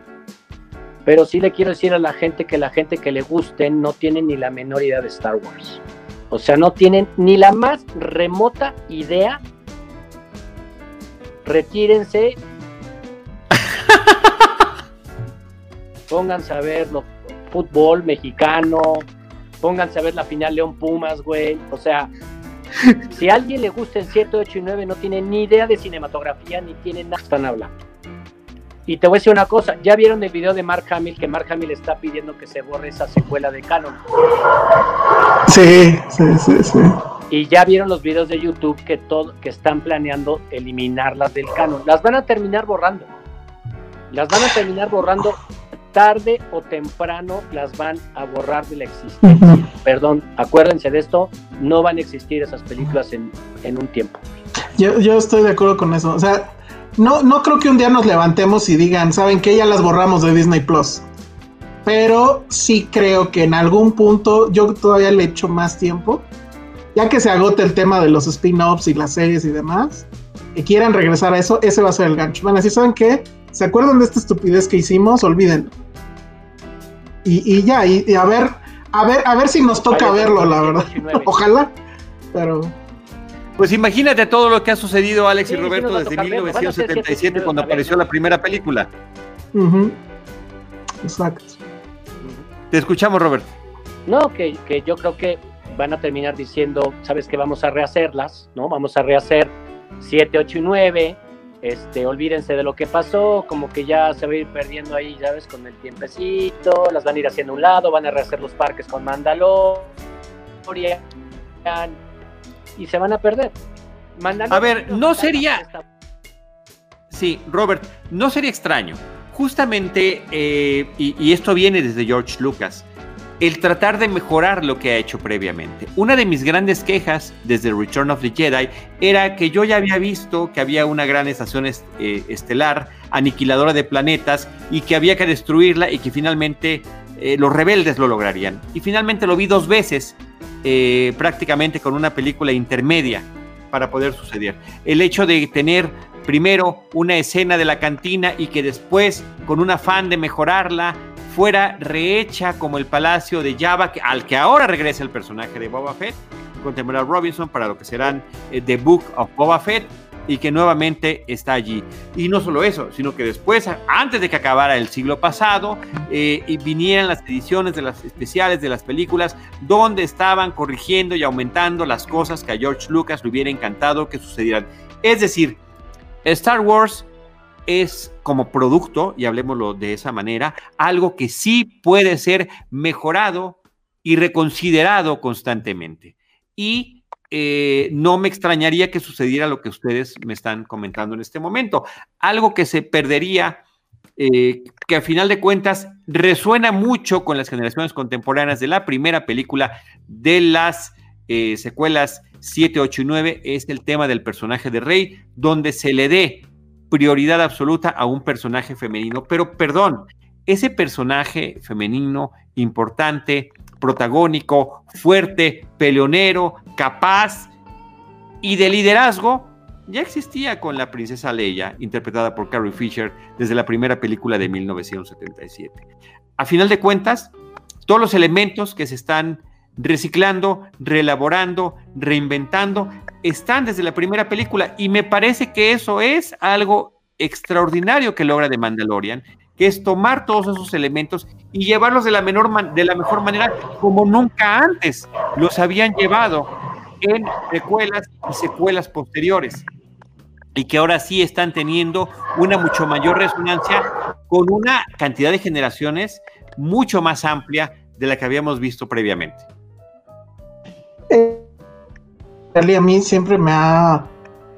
Pero sí le quiero decir a la gente que la gente que le guste no tiene ni la menor idea de Star Wars. O sea, no tienen ni la más remota idea. Retírense. Pónganse a ver lo, fútbol mexicano, pónganse a ver la final León Pumas, güey. O sea, si a alguien le gusta el 7, 8 y 9, no tiene ni idea de cinematografía, ni tiene nada están hablando. Y te voy a decir una cosa, ya vieron el video de Mark Hamill, que Mark Hamill está pidiendo que se borre esa secuela de Canon. Sí, sí, sí, sí. Y ya vieron los videos de YouTube que, todo, que están planeando eliminarlas del canon. Las van a terminar borrando. Las van a terminar borrando tarde o temprano las van a borrar de la existencia. Perdón, acuérdense de esto, no van a existir esas películas en, en un tiempo. Yo, yo, estoy de acuerdo con eso. O sea, no, no creo que un día nos levantemos y digan, ¿saben que Ya las borramos de Disney Plus. Pero sí creo que en algún punto, yo todavía le echo más tiempo ya que se agote el tema de los spin-offs y las series y demás, y quieran regresar a eso, ese va a ser el gancho. Van a decir, ¿saben qué? ¿Se acuerdan de esta estupidez que hicimos? Olvídenlo. Y, ya, y, a ver, a ver, a ver si nos toca verlo, la verdad. Ojalá, pero. Pues imagínate todo lo que ha sucedido, Alex y Roberto, desde 1977, cuando apareció la primera película. Exacto. Te escuchamos, Roberto. No, que, que yo creo que van a terminar diciendo, sabes que vamos a rehacerlas, ¿no? Vamos a rehacer 7, 8 y 9, este, olvídense de lo que pasó, como que ya se va a ir perdiendo ahí, ya ves, con el tiempecito, las van a ir haciendo a un lado, van a rehacer los parques con Mandalorian y se van a perder. a ver, no sería... Sí, Robert, no sería extraño. Justamente, eh, y esto viene desde George Lucas, el tratar de mejorar lo que ha hecho previamente. Una de mis grandes quejas desde Return of the Jedi era que yo ya había visto que había una gran estación eh, estelar, aniquiladora de planetas, y que había que destruirla y que finalmente eh, los rebeldes lo lograrían. Y finalmente lo vi dos veces, eh, prácticamente con una película intermedia para poder suceder. El hecho de tener primero una escena de la cantina y que después, con un afán de mejorarla, fuera rehecha como el palacio de Java, al que ahora regresa el personaje de Boba Fett, con Temuera Robinson para lo que serán eh, The Book of Boba Fett, y que nuevamente está allí. Y no solo eso, sino que después, antes de que acabara el siglo pasado, eh, y vinieran las ediciones de las especiales de las películas, donde estaban corrigiendo y aumentando las cosas que a George Lucas le hubiera encantado que sucedieran. Es decir, Star Wars es como producto, y hablemoslo de esa manera, algo que sí puede ser mejorado y reconsiderado constantemente. Y eh, no me extrañaría que sucediera lo que ustedes me están comentando en este momento. Algo que se perdería, eh, que a final de cuentas resuena mucho con las generaciones contemporáneas de la primera película de las eh, secuelas 7, 8 y 9, es el tema del personaje de Rey, donde se le dé prioridad absoluta a un personaje femenino. Pero perdón, ese personaje femenino importante, protagónico, fuerte, peleonero, capaz y de liderazgo, ya existía con la princesa Leia, interpretada por Carrie Fisher desde la primera película de 1977. A final de cuentas, todos los elementos que se están reciclando, reelaborando, reinventando, están desde la primera película y me parece que eso es algo extraordinario que logra The Mandalorian, que es tomar todos esos elementos y llevarlos de la, menor de la mejor manera como nunca antes los habían llevado en secuelas y secuelas posteriores. Y que ahora sí están teniendo una mucho mayor resonancia con una cantidad de generaciones mucho más amplia de la que habíamos visto previamente a mí siempre me ha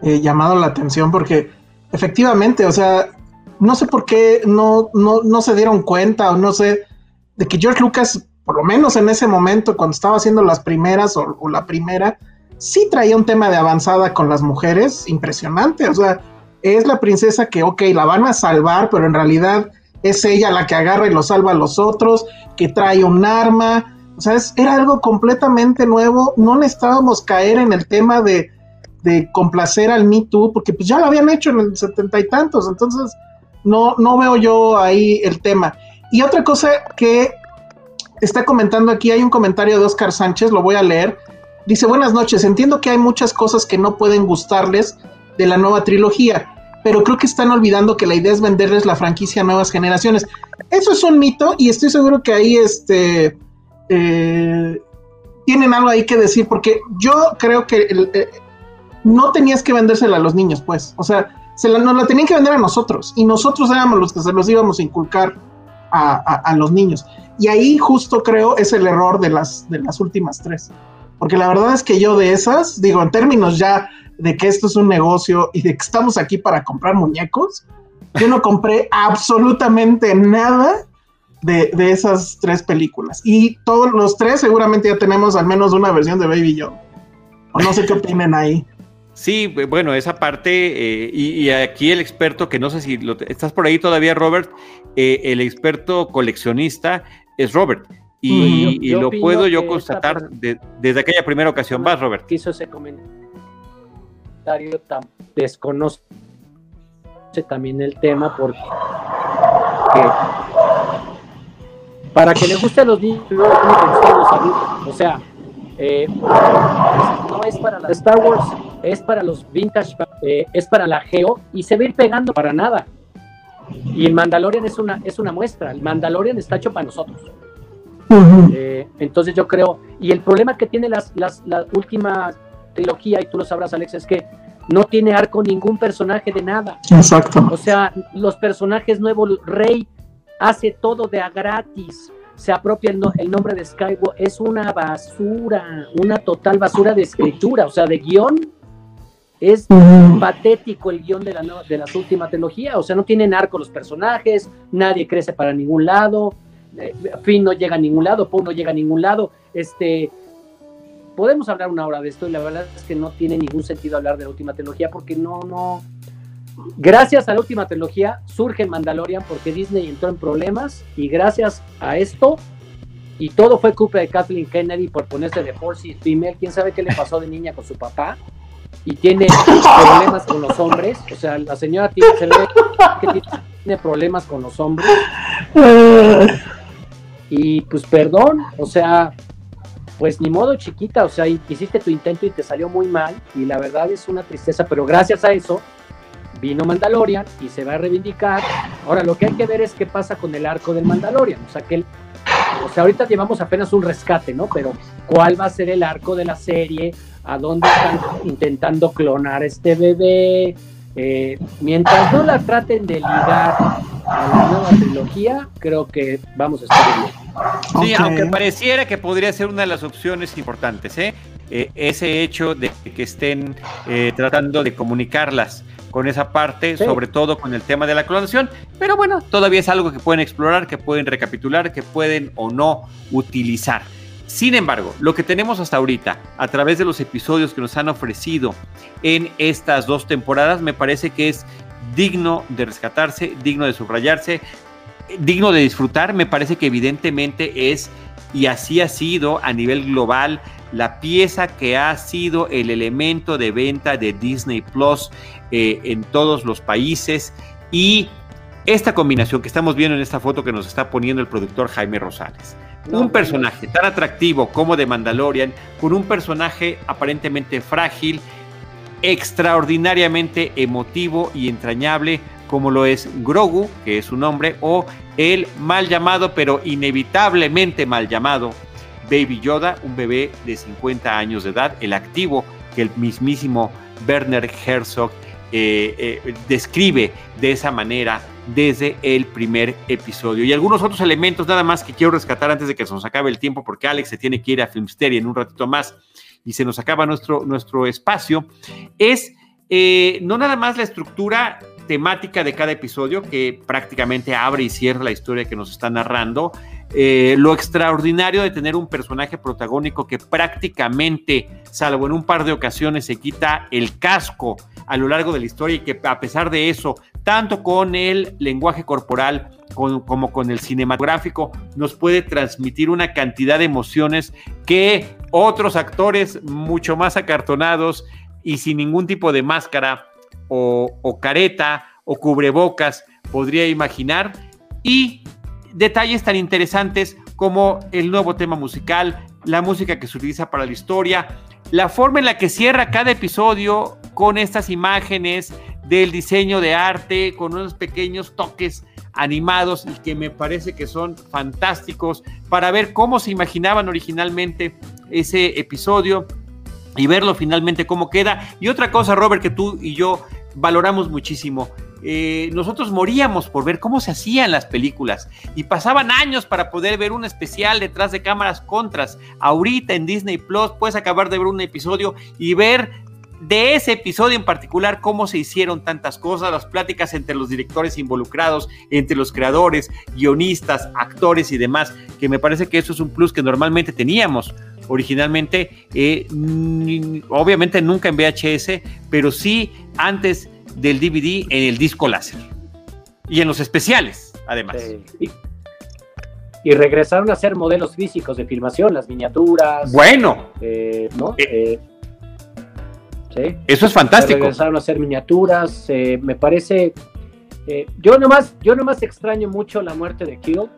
eh, llamado la atención porque efectivamente, o sea, no sé por qué no, no, se dieron cuenta o no sé de que George Lucas, por lo menos en ese momento, cuando estaba haciendo las primeras o, o la primera, sí traía un tema de avanzada con las mujeres impresionante, o sea, es la princesa que, ok, la van a salvar, pero en realidad es ella la que agarra y lo salva a los otros, que trae un arma, o sea, era algo completamente nuevo. No necesitábamos caer en el tema de, complacer al Me Too, porque pues ya lo habían hecho en el setenta y tantos. Entonces, no, no veo yo ahí el tema. Y otra cosa que está comentando aquí, hay un comentario de Oscar Sánchez, lo voy a leer. Dice, buenas noches, entiendo que hay muchas cosas que no pueden gustarles de la nueva trilogía, pero creo que están olvidando que la idea es venderles la franquicia a nuevas generaciones. Eso es un mito y estoy seguro que ahí este, eh, tienen algo ahí que decir, porque yo creo que eh, no tenías que vendérsela a los niños, pues, o sea, se la, nos la tenían que vender a nosotros, y nosotros éramos los que se los íbamos a inculcar a, los niños. Y ahí justo creo es el error de las, de las últimas tres. porque la verdad es que yo de esas, digo, en términos ya de que esto es un negocio y de que estamos aquí para comprar muñecos, yo no compré absolutamente nada de, esas tres películas. Y todos los tres seguramente ya tenemos al menos una versión de Baby Yoda. O no sé qué opinen ahí. Sí, bueno, esa parte, eh, y, aquí el experto, que no sé si lo, estás por ahí todavía, Robert, eh, el experto coleccionista es Robert. Y, lo puedo yo constatar desde aquella primera ocasión. Vas, Robert. Hizo ese comentario tan desconoce también el tema porque para que le guste a los niños, no los adultos. O sea, eh, no es para la Star Wars, es para los vintage, eh, es para la Geo y se va a ir pegando para nada. Y el Mandalorian es una, es una muestra. El Mandalorian está hecho para nosotros. Eh, entonces yo creo, y el problema que tiene las, las, la última trilogía, y tú lo sabrás, Alex, es que no tiene arco ningún personaje de nada. Exacto. O sea, los personajes nuevos, Rey hace todo de a gratis, se apropia el, nombre de Skywalker, es una basura, una total basura de escritura, o sea, de guion. Es patético el guion de la, de la última trilogía, o sea, no tienen arco los personajes, nadie crece para ningún lado, eh, Finn no llega a ningún lado, Poe no llega a ningún lado, este, podemos hablar una hora de esto y la verdad es que no tiene ningún sentido hablar de la última trilogía porque no, no, gracias a la última trilogía surge Mandalorian porque Disney entró en problemas y gracias a esto y todo fue culpa de Kathleen Kennedy por ponerse de force y female, quién sabe qué le pasó de niña con su papá y tiene problemas con los hombres, o sea, la señora tiene, problemas con los hombres. Y pues perdón, o sea, pues ni modo chiquita, o sea, hiciste tu intento y te salió muy mal. Y la verdad es una tristeza, pero gracias a eso vino Mandalorian y se va a reivindicar. Ahora lo que hay que ver es qué pasa con el arco del Mandalorian, o sea, que o sea, ahorita llevamos apenas un rescate, ¿no? Pero ¿cuál va a ser el arco de la serie? ¿A dónde están intentando clonar este bebé? Eh, mientras no la traten de ligar a la nueva trilogía, creo que vamos a estar bien. Sí, aunque pareciera que podría ser una de las opciones importantes, ¿eh? eh ese hecho de que estén eh, tratando de comunicarlas con esa parte, sobre todo con el tema de la clonación, pero bueno, todavía es algo que pueden explorar, que pueden recapitular, que pueden o no utilizar. Sin embargo, lo que tenemos hasta ahorita, a través de los episodios que nos han ofrecido en estas dos temporadas, me parece que es digno de rescatarse, digno de subrayarse, digno de disfrutar. Me parece que evidentemente es, y así ha sido a nivel global, la pieza que ha sido el elemento de venta de Disney Plus eh, en todos los países. Y esta combinación que estamos viendo en esta foto que nos está poniendo el productor Jaime Rosales un personaje tan atractivo como de Mandalorian, con un personaje aparentemente frágil, extraordinariamente emotivo y entrañable como lo es Grogu, que es su nombre, o el mal llamado, pero inevitablemente mal llamado Baby Yoda, un bebé de 50 años de edad, el activo que el mismísimo Werner Herzog eh, eh, describe de esa manera desde el primer episodio. Y algunos otros elementos nada más que quiero rescatar antes de que se nos acabe el tiempo, porque Alex se tiene que ir a Filmsteria en un ratito más y se nos acaba nuestro, nuestro espacio, es eh, no nada más la estructura temática de cada episodio que prácticamente abre y cierra la historia que nos está narrando, eh, lo extraordinario de tener un personaje protagónico que prácticamente, salvo en un par de ocasiones, se quita el casco a lo largo de la historia y que a pesar de eso, tanto con el lenguaje corporal como con el cinematográfico, nos puede transmitir una cantidad de emociones que otros actores mucho más acartonados y sin ningún tipo de máscara o, careta o cubrebocas podría imaginar. Y detalles tan interesantes como el nuevo tema musical, la música que se utiliza para la historia, la forma en la que cierra cada episodio con estas imágenes del diseño de arte, con unos pequeños toques animados y que me parece que son fantásticos para ver cómo se imaginaban originalmente ese episodio y verlo finalmente cómo queda. Y otra cosa, Robert, que tú y yo valoramos muchísimo, eh, nosotros moríamos por ver cómo se hacían las películas y pasaban años para poder ver un especial detrás de cámaras contras. Ahorita en Disney Plus puedes acabar de ver un episodio y ver de ese episodio en particular, cómo se hicieron tantas cosas, las pláticas entre los directores involucrados, entre los creadores, guionistas, actores y demás, que me parece que eso es un plus que normalmente teníamos originalmente, eh, obviamente nunca en VHS, pero sí antes del DVD en el disco láser y en los especiales, además. Y, regresaron a hacer modelos físicos de filmación, las miniaturas. Bueno, eh, ¿no? Eh, eso es fantástico. Regresaron a hacer miniaturas. Me parece. Yo nomás, yo nomás extraño mucho la muerte de Kill.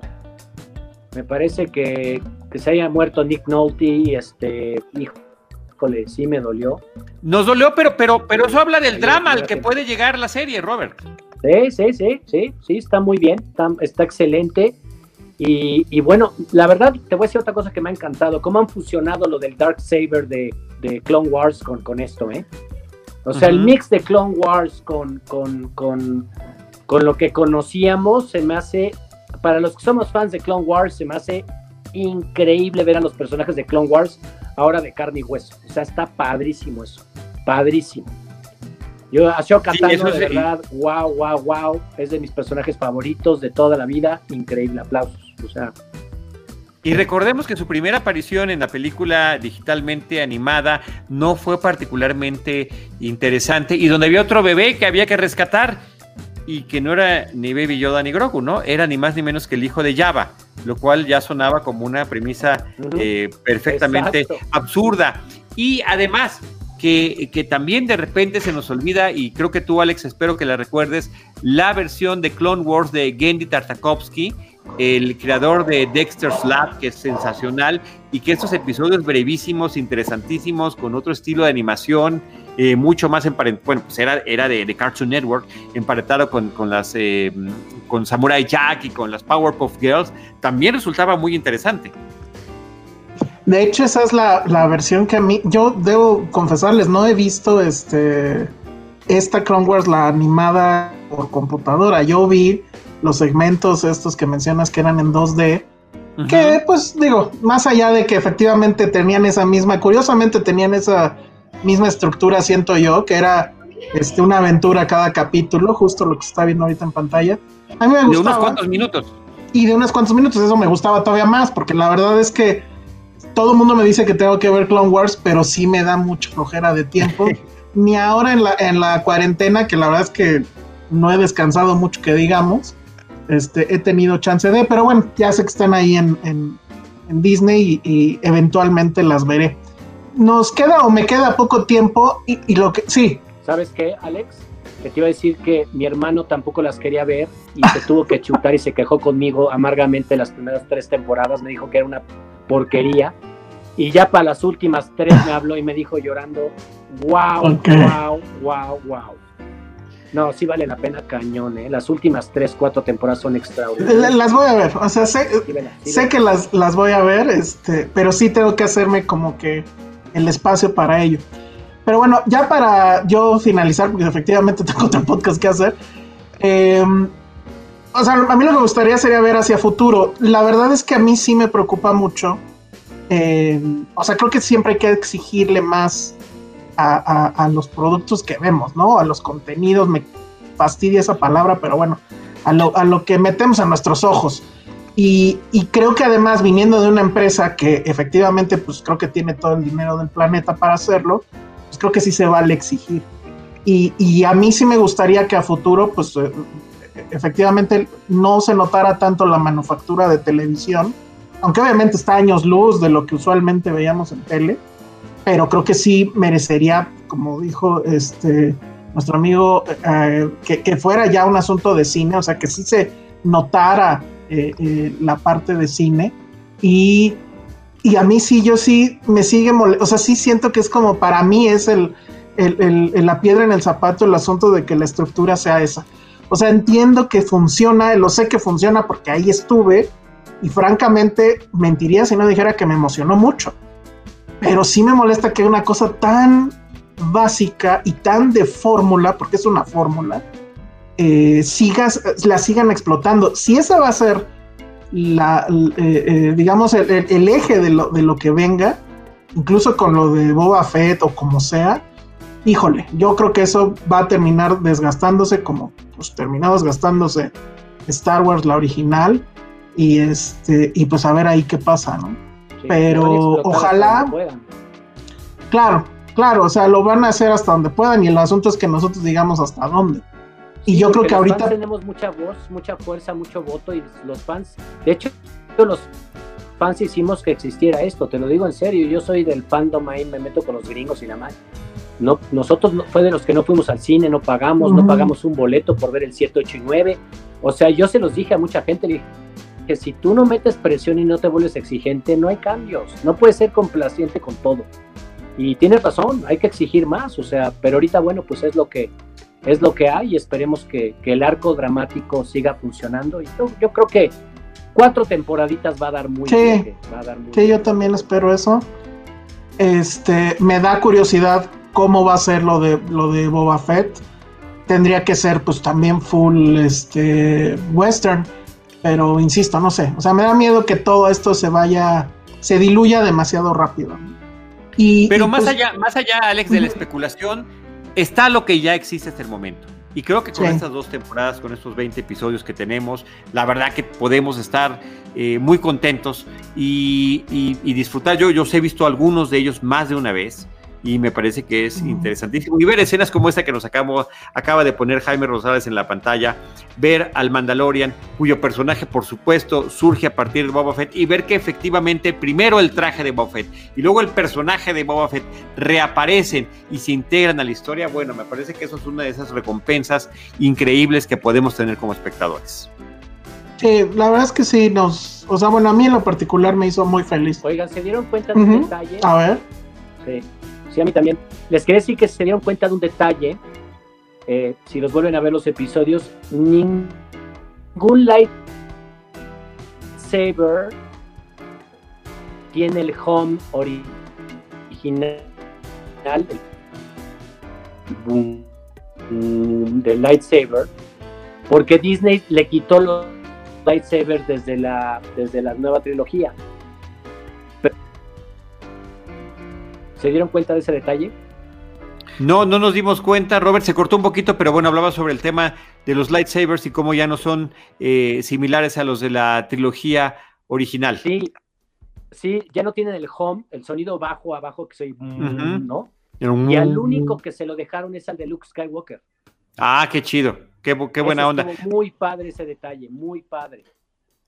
Me parece que, se haya muerto Nick Nolte, este, híjole, sí me dolió. Nos dolió, pero, pero, pero eso habla del drama al que puede llegar la serie, Robert. Sí, sí, sí, sí, sí, está muy bien, está, excelente. Y, y, bueno, la verdad, te voy a decir otra cosa que me ha encantado, cómo han fusionado lo del Dark Saber de, de Clone Wars con, con esto, ¿eh? O sea, el mix de Clone Wars con, con, con, con, lo que conocíamos se me hace, para los que somos fans de Clone Wars, se me hace increíble ver a los personajes de Clone Wars ahora de carne y hueso. O sea, está padrísimo eso, padrísimo. Yo, Ashoka sí, de verdad, wow, wow, wow, es de mis personajes favoritos de toda la vida, increíble, aplausos. O sea, y recordemos que su primera aparición en la película digitalmente animada no fue particularmente interesante y donde había otro bebé que había que rescatar y que no era ni Baby Yoda ni Grogu, ¿no? Era ni más ni menos que el hijo de Java, lo cual ya sonaba como una premisa eh, perfectamente absurda. Y además, que, que, también de repente se nos olvida, y creo que tú, Alex, espero que la recuerdes, la versión de Clone Wars de Gendy Tartakovsky, el creador de Dexter's Lab, que es sensacional, y que estos episodios brevísimos, interesantísimos, con otro estilo de animación, eh, mucho más emparentado, bueno, pues era, era de, Cartoon Network, emparentado con, con las eh, con Samurai Jack y con las Powerpuff Girls, también resultaba muy interesante. De hecho, esa es la, la, versión que a mí, yo debo confesarles, no he visto este esta Clone Wars, la animada por computadora. Yo vi los segmentos estos que mencionas que eran en 2D, que pues digo, más allá de que efectivamente tenían esa misma, curiosamente tenían esa misma estructura, siento yo, que era este, una aventura cada capítulo, justo lo que se está viendo ahorita en pantalla. A mí me gustaba. De unos cuantos minutos. Y de unos cuantos minutos, eso me gustaba todavía más, porque la verdad es que todo el mundo me dice que tengo que ver Clone Wars, pero sí me da mucha flojera de tiempo. Ni ahora en la, en la cuarentena, que la verdad es que no he descansado mucho, que digamos este, he tenido chance de, pero bueno, ya sé que están ahí en, Disney y, eventualmente las veré. Nos queda o me queda poco tiempo y, lo que sí. ¿Sabes qué, Alex? Que te iba a decir que mi hermano tampoco las quería ver y se tuvo que chutar y se quejó conmigo amargamente las primeras tres temporadas. Me dijo que era una porquería. Y ya para las últimas tres me habló y me dijo llorando, wow, wow, wow, wow. No, sí vale la pena cañón, ¿eh? Las últimas tres, cuatro temporadas son extraordinarias. Las voy a ver, o sea, sé, sé que las, las voy a ver, este, pero sí tengo que hacerme como que el espacio para ello. Pero bueno, ya para yo finalizar, porque efectivamente tengo otro podcast que hacer. Em, o sea, a mí lo que me gustaría sería ver hacia futuro. La verdad es que a mí sí me preocupa mucho. Em, o sea, creo que siempre hay que exigirle más a, los productos que vemos, ¿no? A los contenidos, me fastidia esa palabra, pero bueno, a lo, que metemos a nuestros ojos. Y, creo que además viniendo de una empresa que efectivamente pues creo que tiene todo el dinero del planeta para hacerlo, pues creo que sí se vale exigir. Y, a mí sí me gustaría que a futuro pues eh, efectivamente no se notara tanto la manufactura de televisión, aunque obviamente está años luz de lo que usualmente veíamos en tele, pero creo que sí merecería, como dijo este nuestro amigo, eh, que, fuera ya un asunto de cine, o sea, que sí se notara eh, eh, la parte de cine. Y, y, a mí sí, yo sí me sigue, o sea, sí siento que es como para mí es el, el, la piedra en el zapato el asunto de que la estructura sea esa. O sea, entiendo que funciona, lo sé que funciona porque ahí estuve y francamente mentiría si no dijera que me emocionó mucho. Pero sí me molesta que una cosa tan básica y tan de fórmula, porque es una fórmula, eh, sigas, la sigan explotando. Si esa va a ser la, eh, eh, digamos, el, eje de lo, de lo que venga, incluso con lo de Boba Fett o como sea, híjole, yo creo que eso va a terminar desgastándose como pues terminado desgastándose Star Wars la original y este y pues a ver ahí qué pasa, ¿no? Pero ojalá Claro, claro, o sea, lo van a hacer hasta donde puedan y el asunto es que nosotros digamos hasta dónde. Y yo creo que ahorita tenemos mucha voz, mucha fuerza, mucho voto y los fans, de hecho, los fans hicimos que existiera esto, te lo digo en serio, yo soy del fandom ahí, me meto con los gringos y la madre. No, nosotros fue de los que no fuimos al cine, no pagamos, no pagamos un boleto por ver el 7, 8 y 9. O sea, yo se los dije a mucha gente, dije que si tú no metes presión y no te vuelves exigente, no hay cambios. No puedes ser complaciente con todo. Y tienes razón, hay que exigir más, o sea, pero ahorita bueno, pues es lo que es lo que hay y esperemos que, el arco dramático siga funcionando. Y yo, creo que cuatro temporaditas va a dar muy bien. sí, yo también espero eso. Este, me da curiosidad cómo va a ser lo de lo de Boba Fett. Tendría que ser pues también full este western, pero insisto, no sé, o sea, me da miedo que todo esto se vaya se diluya demasiado rápido. Y, pero más pues allá, más allá Alex de la especulación, está lo que ya existe hasta el momento. Y creo que con estas dos temporadas, con estos 20 episodios que tenemos, la verdad que podemos estar eh, muy contentos y, y, disfrutar. Yo, yo os he visto algunos de ellos más de una vez y me parece que es interesantísimo. Y ver escenas como esta que nos acabo, acaba de poner Jaime Rosales en la pantalla, ver al Mandalorian, cuyo personaje, por supuesto, surge a partir de Boba Fett, y ver que efectivamente primero el traje de Boba Fett y luego el personaje de Boba Fett reaparecen y se integran a la historia, bueno, me parece que eso es una de esas recompensas increíbles que podemos tener como espectadores. Sí, la verdad es que sí, nos, o sea, bueno, a mí en lo particular me hizo muy feliz. Oigan, ¿se dieron cuenta de un detalle? A ver. Sí a mí también. Les quería decir que se dieron cuenta de un detalle, eh, si los vuelven a ver los episodios, ningún lightsaber tiene el home original del lightsaber, porque Disney le quitó los lightsabers desde la, desde la nueva trilogía. ¿Se dieron cuenta de ese detalle? No, no nos dimos cuenta. Robert se cortó un poquito, pero bueno, hablaba sobre el tema de los lightsabers y cómo ya no son eh, similares a los de la trilogía original. Sí, sí, ya no tienen el home, el sonido bajo abajo que soy, ¿no? Y al único que se lo dejaron es al de Luke Skywalker. Ah, qué chido, qué, qué buena onda. Muy padre ese detalle, muy padre.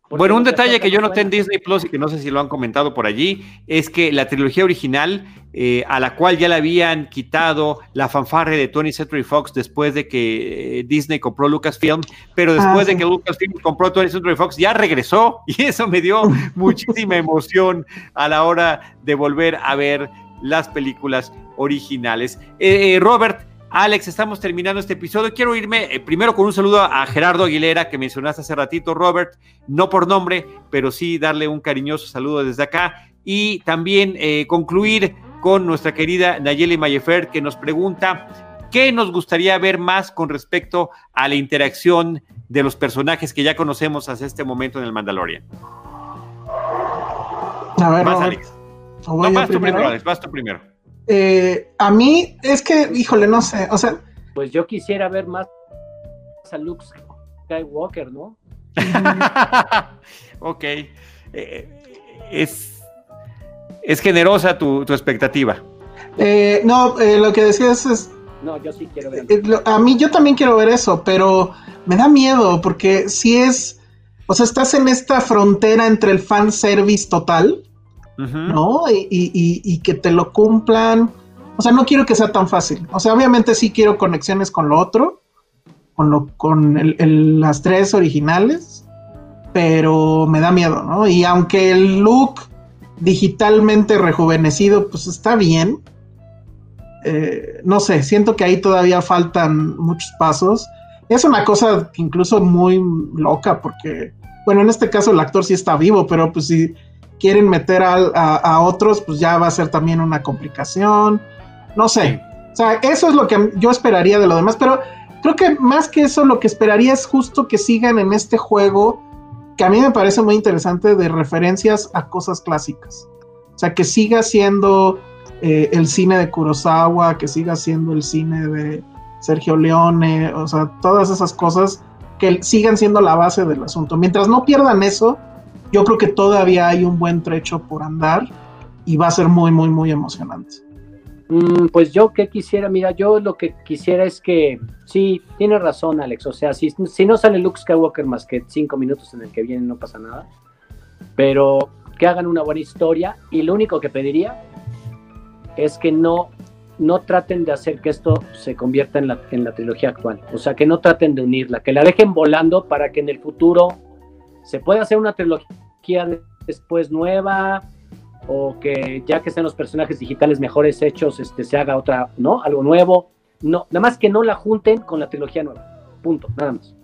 Bueno, un detalle que yo noté en Disney Plus y que no sé si lo han comentado por allí es que la trilogía original, eh, a la cual ya le habían quitado la fanfarre de Tony Century Fox después de que eh, Disney compró Lucasfilm, pero después ah, de que Lucasfilm compró Tony Century Fox ya regresó y eso me dio muchísima emoción a la hora de volver a ver las películas originales. Eh, Robert, Alex, estamos terminando este episodio. Quiero irme eh, primero con un saludo a Gerardo Aguilera, que mencionaste hace ratito, Robert, no por nombre, pero sí darle un cariñoso saludo desde acá. Y también eh, concluir con nuestra querida Nayeli Mayefer, que nos pregunta qué nos gustaría ver más con respecto a la interacción de los personajes que ya conocemos hasta este momento en el Mandalorian. A ver, Alex. No, vas tú primero, Alex, vas tú primero. Eh, a mí es que, híjole, no sé, o sea. Pues yo quisiera ver más a Luke Skywalker, ¿no? ok. Eh, es, es generosa tu, expectativa. Eh, no, lo que decías es. No, yo sí quiero ver. a mí yo también quiero ver eso, pero me da miedo porque si es. O sea, estás en esta frontera entre el fan ¿no? Y, que te lo cumplan. O sea, no quiero que sea tan fácil. O sea, obviamente sí quiero conexiones con lo otro, con, lo, con las tres originales, pero me da miedo, ¿no? Y aunque el look digitalmente rejuvenecido, pues está bien. Eh, no sé, siento que ahí todavía faltan muchos pasos. Es una cosa incluso muy loca porque, bueno, en este caso el actor sí está vivo, pero pues sí quieren meter a, otros, pues ya va a ser también una complicación. No sé. O sea, eso es lo que yo esperaría de lo demás, pero creo que más que eso, lo que esperaría es justo que sigan en este juego que a mí me parece muy interesante de referencias a cosas clásicas. O sea, que siga siendo eh, el cine de Kurosawa, que siga siendo el cine de Sergio Leone, o sea, todas esas cosas que sigan siendo la base del asunto. Mientras no pierdan eso, yo creo que todavía hay un buen trecho por andar y va a ser muy, muy, muy emocionante. Mm, pues yo que quisiera, mira, yo lo que quisiera es que, sí, tiene razón Alex, o sea, si, si no sale Luke Skywalker más que cinco minutos en el que viene no pasa nada, pero que hagan una buena historia y lo único que pediría es que no, no traten de hacer que esto se convierta en la, en la trilogía actual, o sea, que no traten de unirla, que la dejen volando para que en el futuro se pueda hacer una trilogía después nueva, o que ya que estén los personajes digitales mejores hechos, este, se haga otra, ¿no? Algo nuevo. No, nada más que no la junten con la trilogía nueva. Punto, nada más.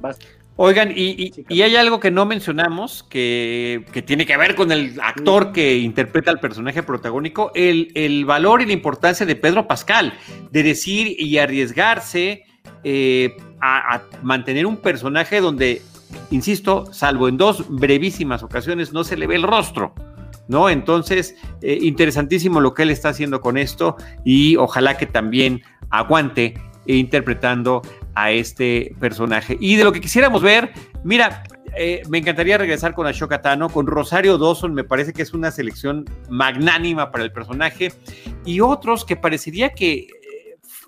Basta. Oigan, y, hay algo que no mencionamos que, tiene que ver con el actor que interpreta al personaje protagónico, el, el, valor y la importancia de Pedro Pascal, de decir y arriesgarse eh, a, a mantener un personaje donde, insisto, salvo en dos brevísimas ocasiones, no se le ve el rostro. ¿no? Entonces, eh, interesantísimo lo que él está haciendo con esto y ojalá que también aguante interpretando a este personaje. Y de lo que quisiéramos ver, mira, eh, me encantaría regresar con Ashoka Tano, con Rosario Dawson, me parece que es una selección magnánima para el personaje, y otros que parecería que eh,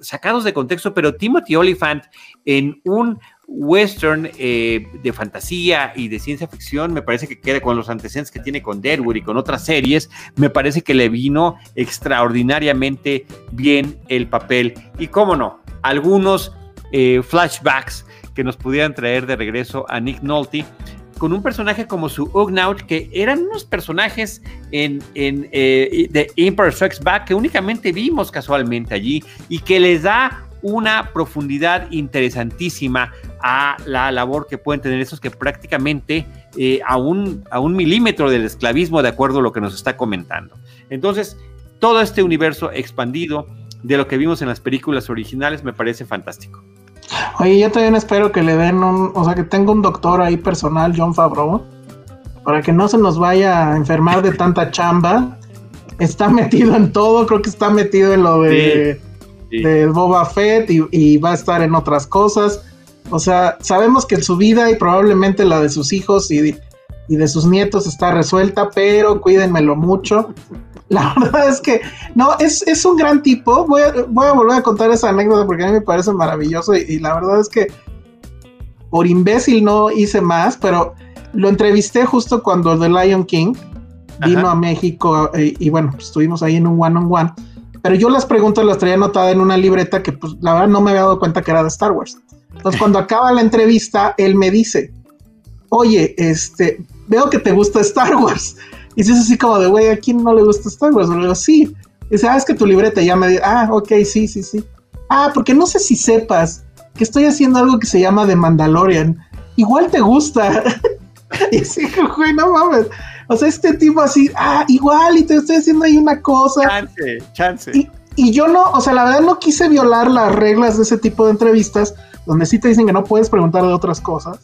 sacados de contexto, pero Timothy Oliphant en un western eh, de fantasía y de ciencia ficción, me parece que queda con los antecedentes que tiene con Deadwood y con otras series, me parece que le vino extraordinariamente bien el papel. Y cómo no, algunos eh, flashbacks que nos pudieran traer de regreso a Nick Nolte con un personaje como su Ugnaut, que eran unos personajes en, en eh, Strikes Back que únicamente vimos casualmente allí y que les da una profundidad interesantísima a la labor que pueden tener esos que prácticamente eh, a, un, a un milímetro del esclavismo, de acuerdo a lo que nos está comentando. Entonces, todo este universo expandido de lo que vimos en las películas originales me parece fantástico. Oye, yo también espero que le den un, o sea, que tenga un doctor ahí personal, John Favreau, para que no se nos vaya a enfermar de tanta chamba. Está metido en todo, creo que está metido en lo de de Boba Fett y, va a estar en otras cosas. O sea, sabemos que su vida y probablemente la de sus hijos y, de sus nietos está resuelta, pero cuídenmelo mucho. La verdad es que, no, es, un gran tipo. Voy a, voy a, volver a contar esa anécdota porque a mí me parece maravilloso y, la verdad es que por imbécil no hice más, pero lo entrevisté justo cuando The Lion King vino a México eh, y, bueno, pues, estuvimos ahí en un one on one pero yo las preguntas las traía anotada en una libreta que pues la verdad no me había dado cuenta que era de Star Wars. Entonces cuando acaba la entrevista, él me dice, oye, este, veo que te gusta Star Wars. Y es así como de, güey, ¿a quién no le gusta Star Wars? Y digo, sí. Y dice, ah, es que tu libreta ya me dice, ah, ok, sí, sí, sí. Ah, porque no sé si sepas que estoy haciendo algo que se llama The Mandalorian. Igual te gusta. y así, güey, no mames. O sea, este tipo así, ah, igual, y te estoy haciendo ahí una cosa. Chance, chance. Y, yo no, o sea, la verdad no quise violar las reglas de ese tipo de entrevistas, donde sí te dicen que no puedes preguntar de otras cosas.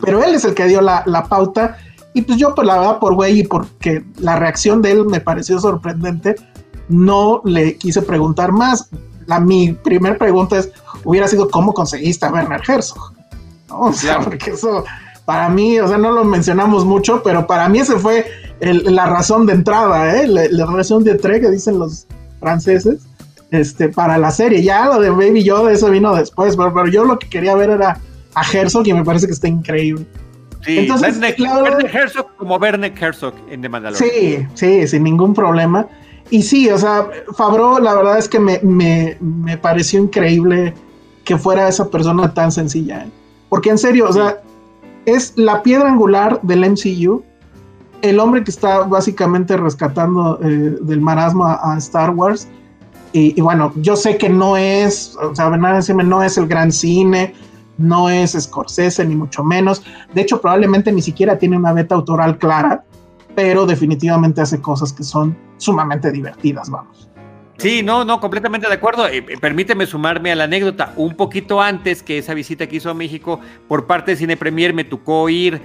Pero él es el que dio la, pauta. Y pues yo, pues la verdad, por güey y porque la reacción de él me pareció sorprendente, no le quise preguntar más. La, mi primera pregunta es, hubiera sido, ¿cómo conseguiste a Werner Herzog? ¿No? O sea, porque eso para mí, o sea, no lo mencionamos mucho, pero para mí ese fue la razón de entrada, ¿eh? la, razón de tre que dicen los franceses, este, para la serie. Ya lo de Baby Yoda, eso vino después, pero, yo lo que quería ver era a Herzog y me parece que está increíble. Sí, Entonces, Verne, Herzog como Verne Herzog en The Mandalorian. Sí, sí, sin ningún problema. Y sí, o sea, Fabro, la verdad es que me, me, me pareció increíble que fuera esa persona tan sencilla. ¿eh? Porque en serio, o sea, es la piedra angular del MCU, el hombre que está básicamente rescatando eh, del marasmo a, Star Wars. Y, bueno, yo sé que no es, o sea, no es el gran cine, no es Scorsese, ni mucho menos. De hecho, probablemente ni siquiera tiene una beta autoral clara, pero definitivamente hace cosas que son sumamente divertidas, vamos. Sí, no, no, completamente de acuerdo. Eh, permíteme sumarme a la anécdota. Un poquito antes que esa visita que hizo a México, por parte de Cine Premier me tocó ir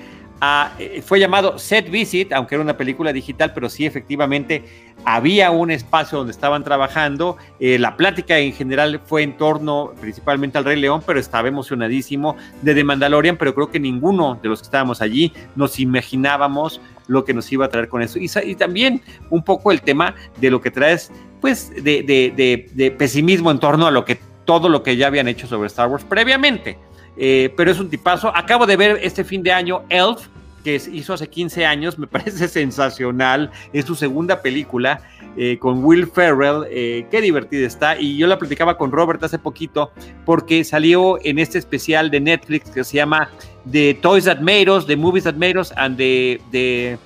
eh, fue llamado Set Visit, aunque era una película digital, pero sí efectivamente había un espacio donde estaban trabajando. Eh, la plática en general fue en torno principalmente al Rey León, pero estaba emocionadísimo de The Mandalorian, pero creo que ninguno de los que estábamos allí nos imaginábamos lo que nos iba a traer con eso. Y, también un poco el tema de lo que traes, pues, de, pesimismo en torno a lo que todo lo que ya habían hecho sobre Star Wars previamente. Eh, pero es un tipazo. Acabo de ver este fin de año Elf, que hizo hace 15 años, me parece sensacional. Es su segunda película eh, con Will Ferrell. Eh, qué divertida está. Y yo la platicaba con Robert hace poquito porque salió en este especial de Netflix que se llama The Toys That Made Us, The Movies That Made Us and The, the,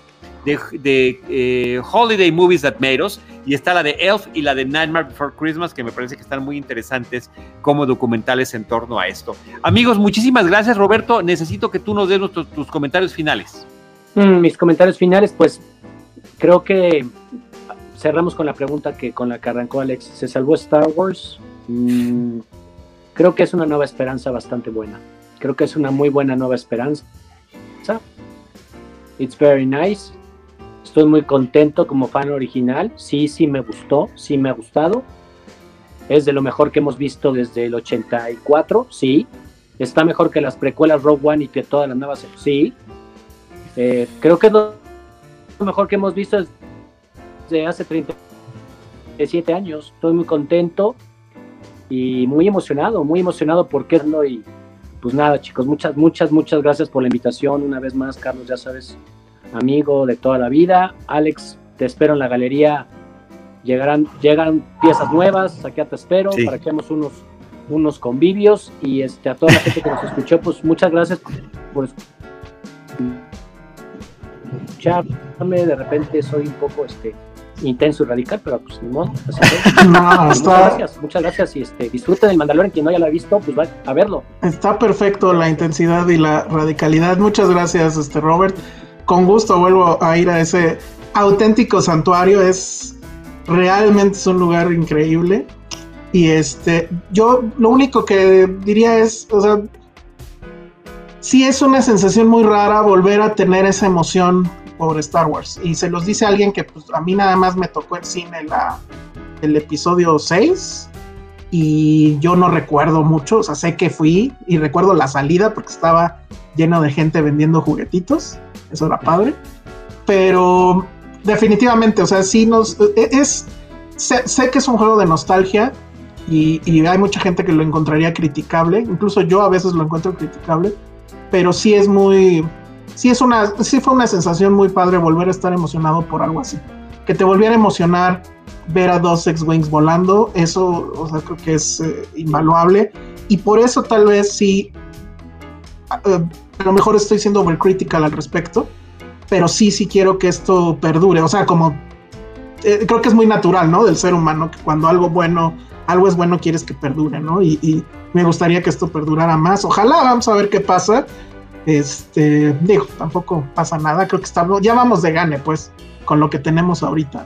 the, Holiday Movies That Made Us y está la de Elf y la de Nightmare Before Christmas, que me parece que están muy interesantes como documentales en torno a esto. Amigos, muchísimas gracias, Roberto. Necesito que tú nos des tus comentarios finales. Mm, mis comentarios finales, pues creo que cerramos con la pregunta que con la que arrancó Alex. ¿Se salvó Star Wars? Mm, creo que es una nueva esperanza bastante buena. Creo que es una muy buena nueva esperanza. It's very nice. Estoy muy contento como fan original. Sí, sí me gustó, sí me ha gustado. Es de lo mejor que hemos visto desde el 84, sí. Está mejor que las precuelas Rogue One y que todas las nuevas, sí. Eh, creo que es lo mejor que hemos visto desde hace 37 años. Estoy muy contento y muy emocionado, muy emocionado porque no y pues nada chicos, muchas, muchas, muchas gracias por la invitación una vez más, Carlos, ya sabes, amigo de toda la vida. Alex, te espero en la galería. Llegarán, llegan piezas nuevas, aquí te espero para que hagamos unos, unos convivios y este, a toda la gente que nos escuchó, pues muchas gracias por escucharme. De repente soy un poco este, intenso y radical, pero pues ni modo. muchas gracias, muchas gracias y este, disfruten el Mandalorian, quien no haya lo visto, pues va a verlo. Está perfecto la intensidad y la radicalidad. Muchas gracias, este Robert con gusto vuelvo a ir a ese auténtico santuario. Es realmente un lugar increíble. Y este, yo lo único que diría es, o sea, sí es una sensación muy rara volver a tener esa emoción por Star Wars. Y se los dice alguien que pues, a mí nada más me tocó el cine la, el episodio 6 y yo no recuerdo mucho, o sea, sé que fui y recuerdo la salida porque estaba lleno de gente vendiendo juguetitos eso era padre. Pero definitivamente, o sea, sí nos. E, es. Sé, que es un juego de nostalgia y, hay mucha gente que lo encontraría criticable. Incluso yo a veces lo encuentro criticable. Pero sí es muy. Sí, es una, sí fue una sensación muy padre volver a estar emocionado por algo así. Que te volviera a emocionar ver a dos X-Wings volando, eso o sea, creo que es eh, invaluable. Y por eso tal vez sí. Eh, a lo mejor estoy siendo overcritical al respecto, pero sí, sí quiero que esto perdure. O sea, como eh, creo que es muy natural, ¿no? Del ser humano, que cuando algo bueno, algo es bueno, quieres que perdure, ¿no? Y, me gustaría que esto perdurara más. Ojalá, vamos a ver qué pasa. Este, digo, tampoco pasa nada. Creo que estamos, ya vamos de gane, pues, con lo que tenemos ahorita.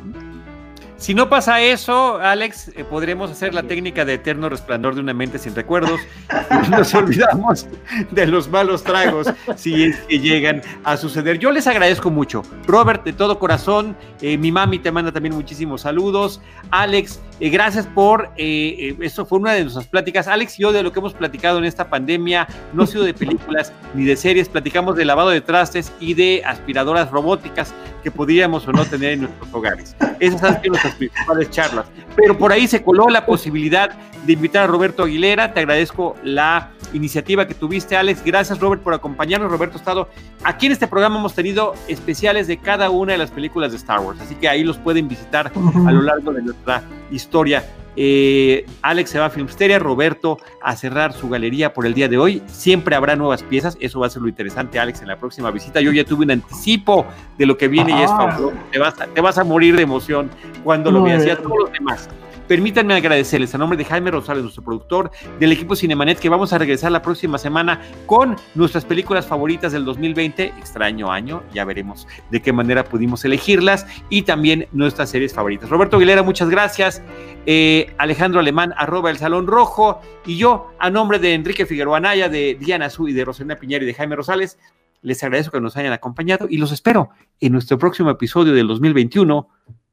Si no pasa eso, Alex, eh, podremos hacer la técnica de eterno resplandor de una mente sin recuerdos. Nos olvidamos de los malos tragos si es que llegan a suceder. Yo les agradezco mucho. Robert, de todo corazón, eh, mi mami te manda también muchísimos saludos. Alex, eh, gracias por, eso fue una de nuestras pláticas. Alex y yo de lo que hemos platicado en esta pandemia, no ha sido de películas ni de series, platicamos de lavado de trastes y de aspiradoras robóticas que podríamos o no tener en nuestros hogares. Esas han sido nuestras principales charlas. Pero por ahí se coló la posibilidad de invitar a Roberto Aguilera. Te agradezco la iniciativa que tuviste, Alex. Gracias, Robert, por acompañarnos. Roberto Estado. Aquí en este programa hemos tenido especiales de cada una de las películas de Star Wars, así que ahí los pueden visitar a lo largo de nuestra historia. Eh, Alex se va a Filmsteria, Roberto a cerrar su galería por el día de hoy. Siempre habrá nuevas piezas, eso va a ser lo interesante, Alex, en la próxima visita. Yo ya tuve un anticipo de lo que viene y es fabuloso. Te vas, a, te vas a morir de emoción cuando lo veas y a todos los demás. Permítanme agradecerles a nombre de Jaime Rosales, nuestro productor, del equipo Cinemanet, que vamos a regresar la próxima semana con nuestras películas favoritas del 2020, extraño año, ya veremos de qué manera pudimos elegirlas, y también nuestras series favoritas. Roberto Aguilera, muchas gracias. Eh, Alejandro Alemán, arroba el Salón Rojo, y yo, a nombre de Enrique Figueroa Anaya, de Diana Azul y de Rosalina Piñera y de Jaime Rosales, les agradezco que nos hayan acompañado y los espero en nuestro próximo episodio del 2021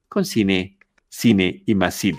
con cine, cine y más cine.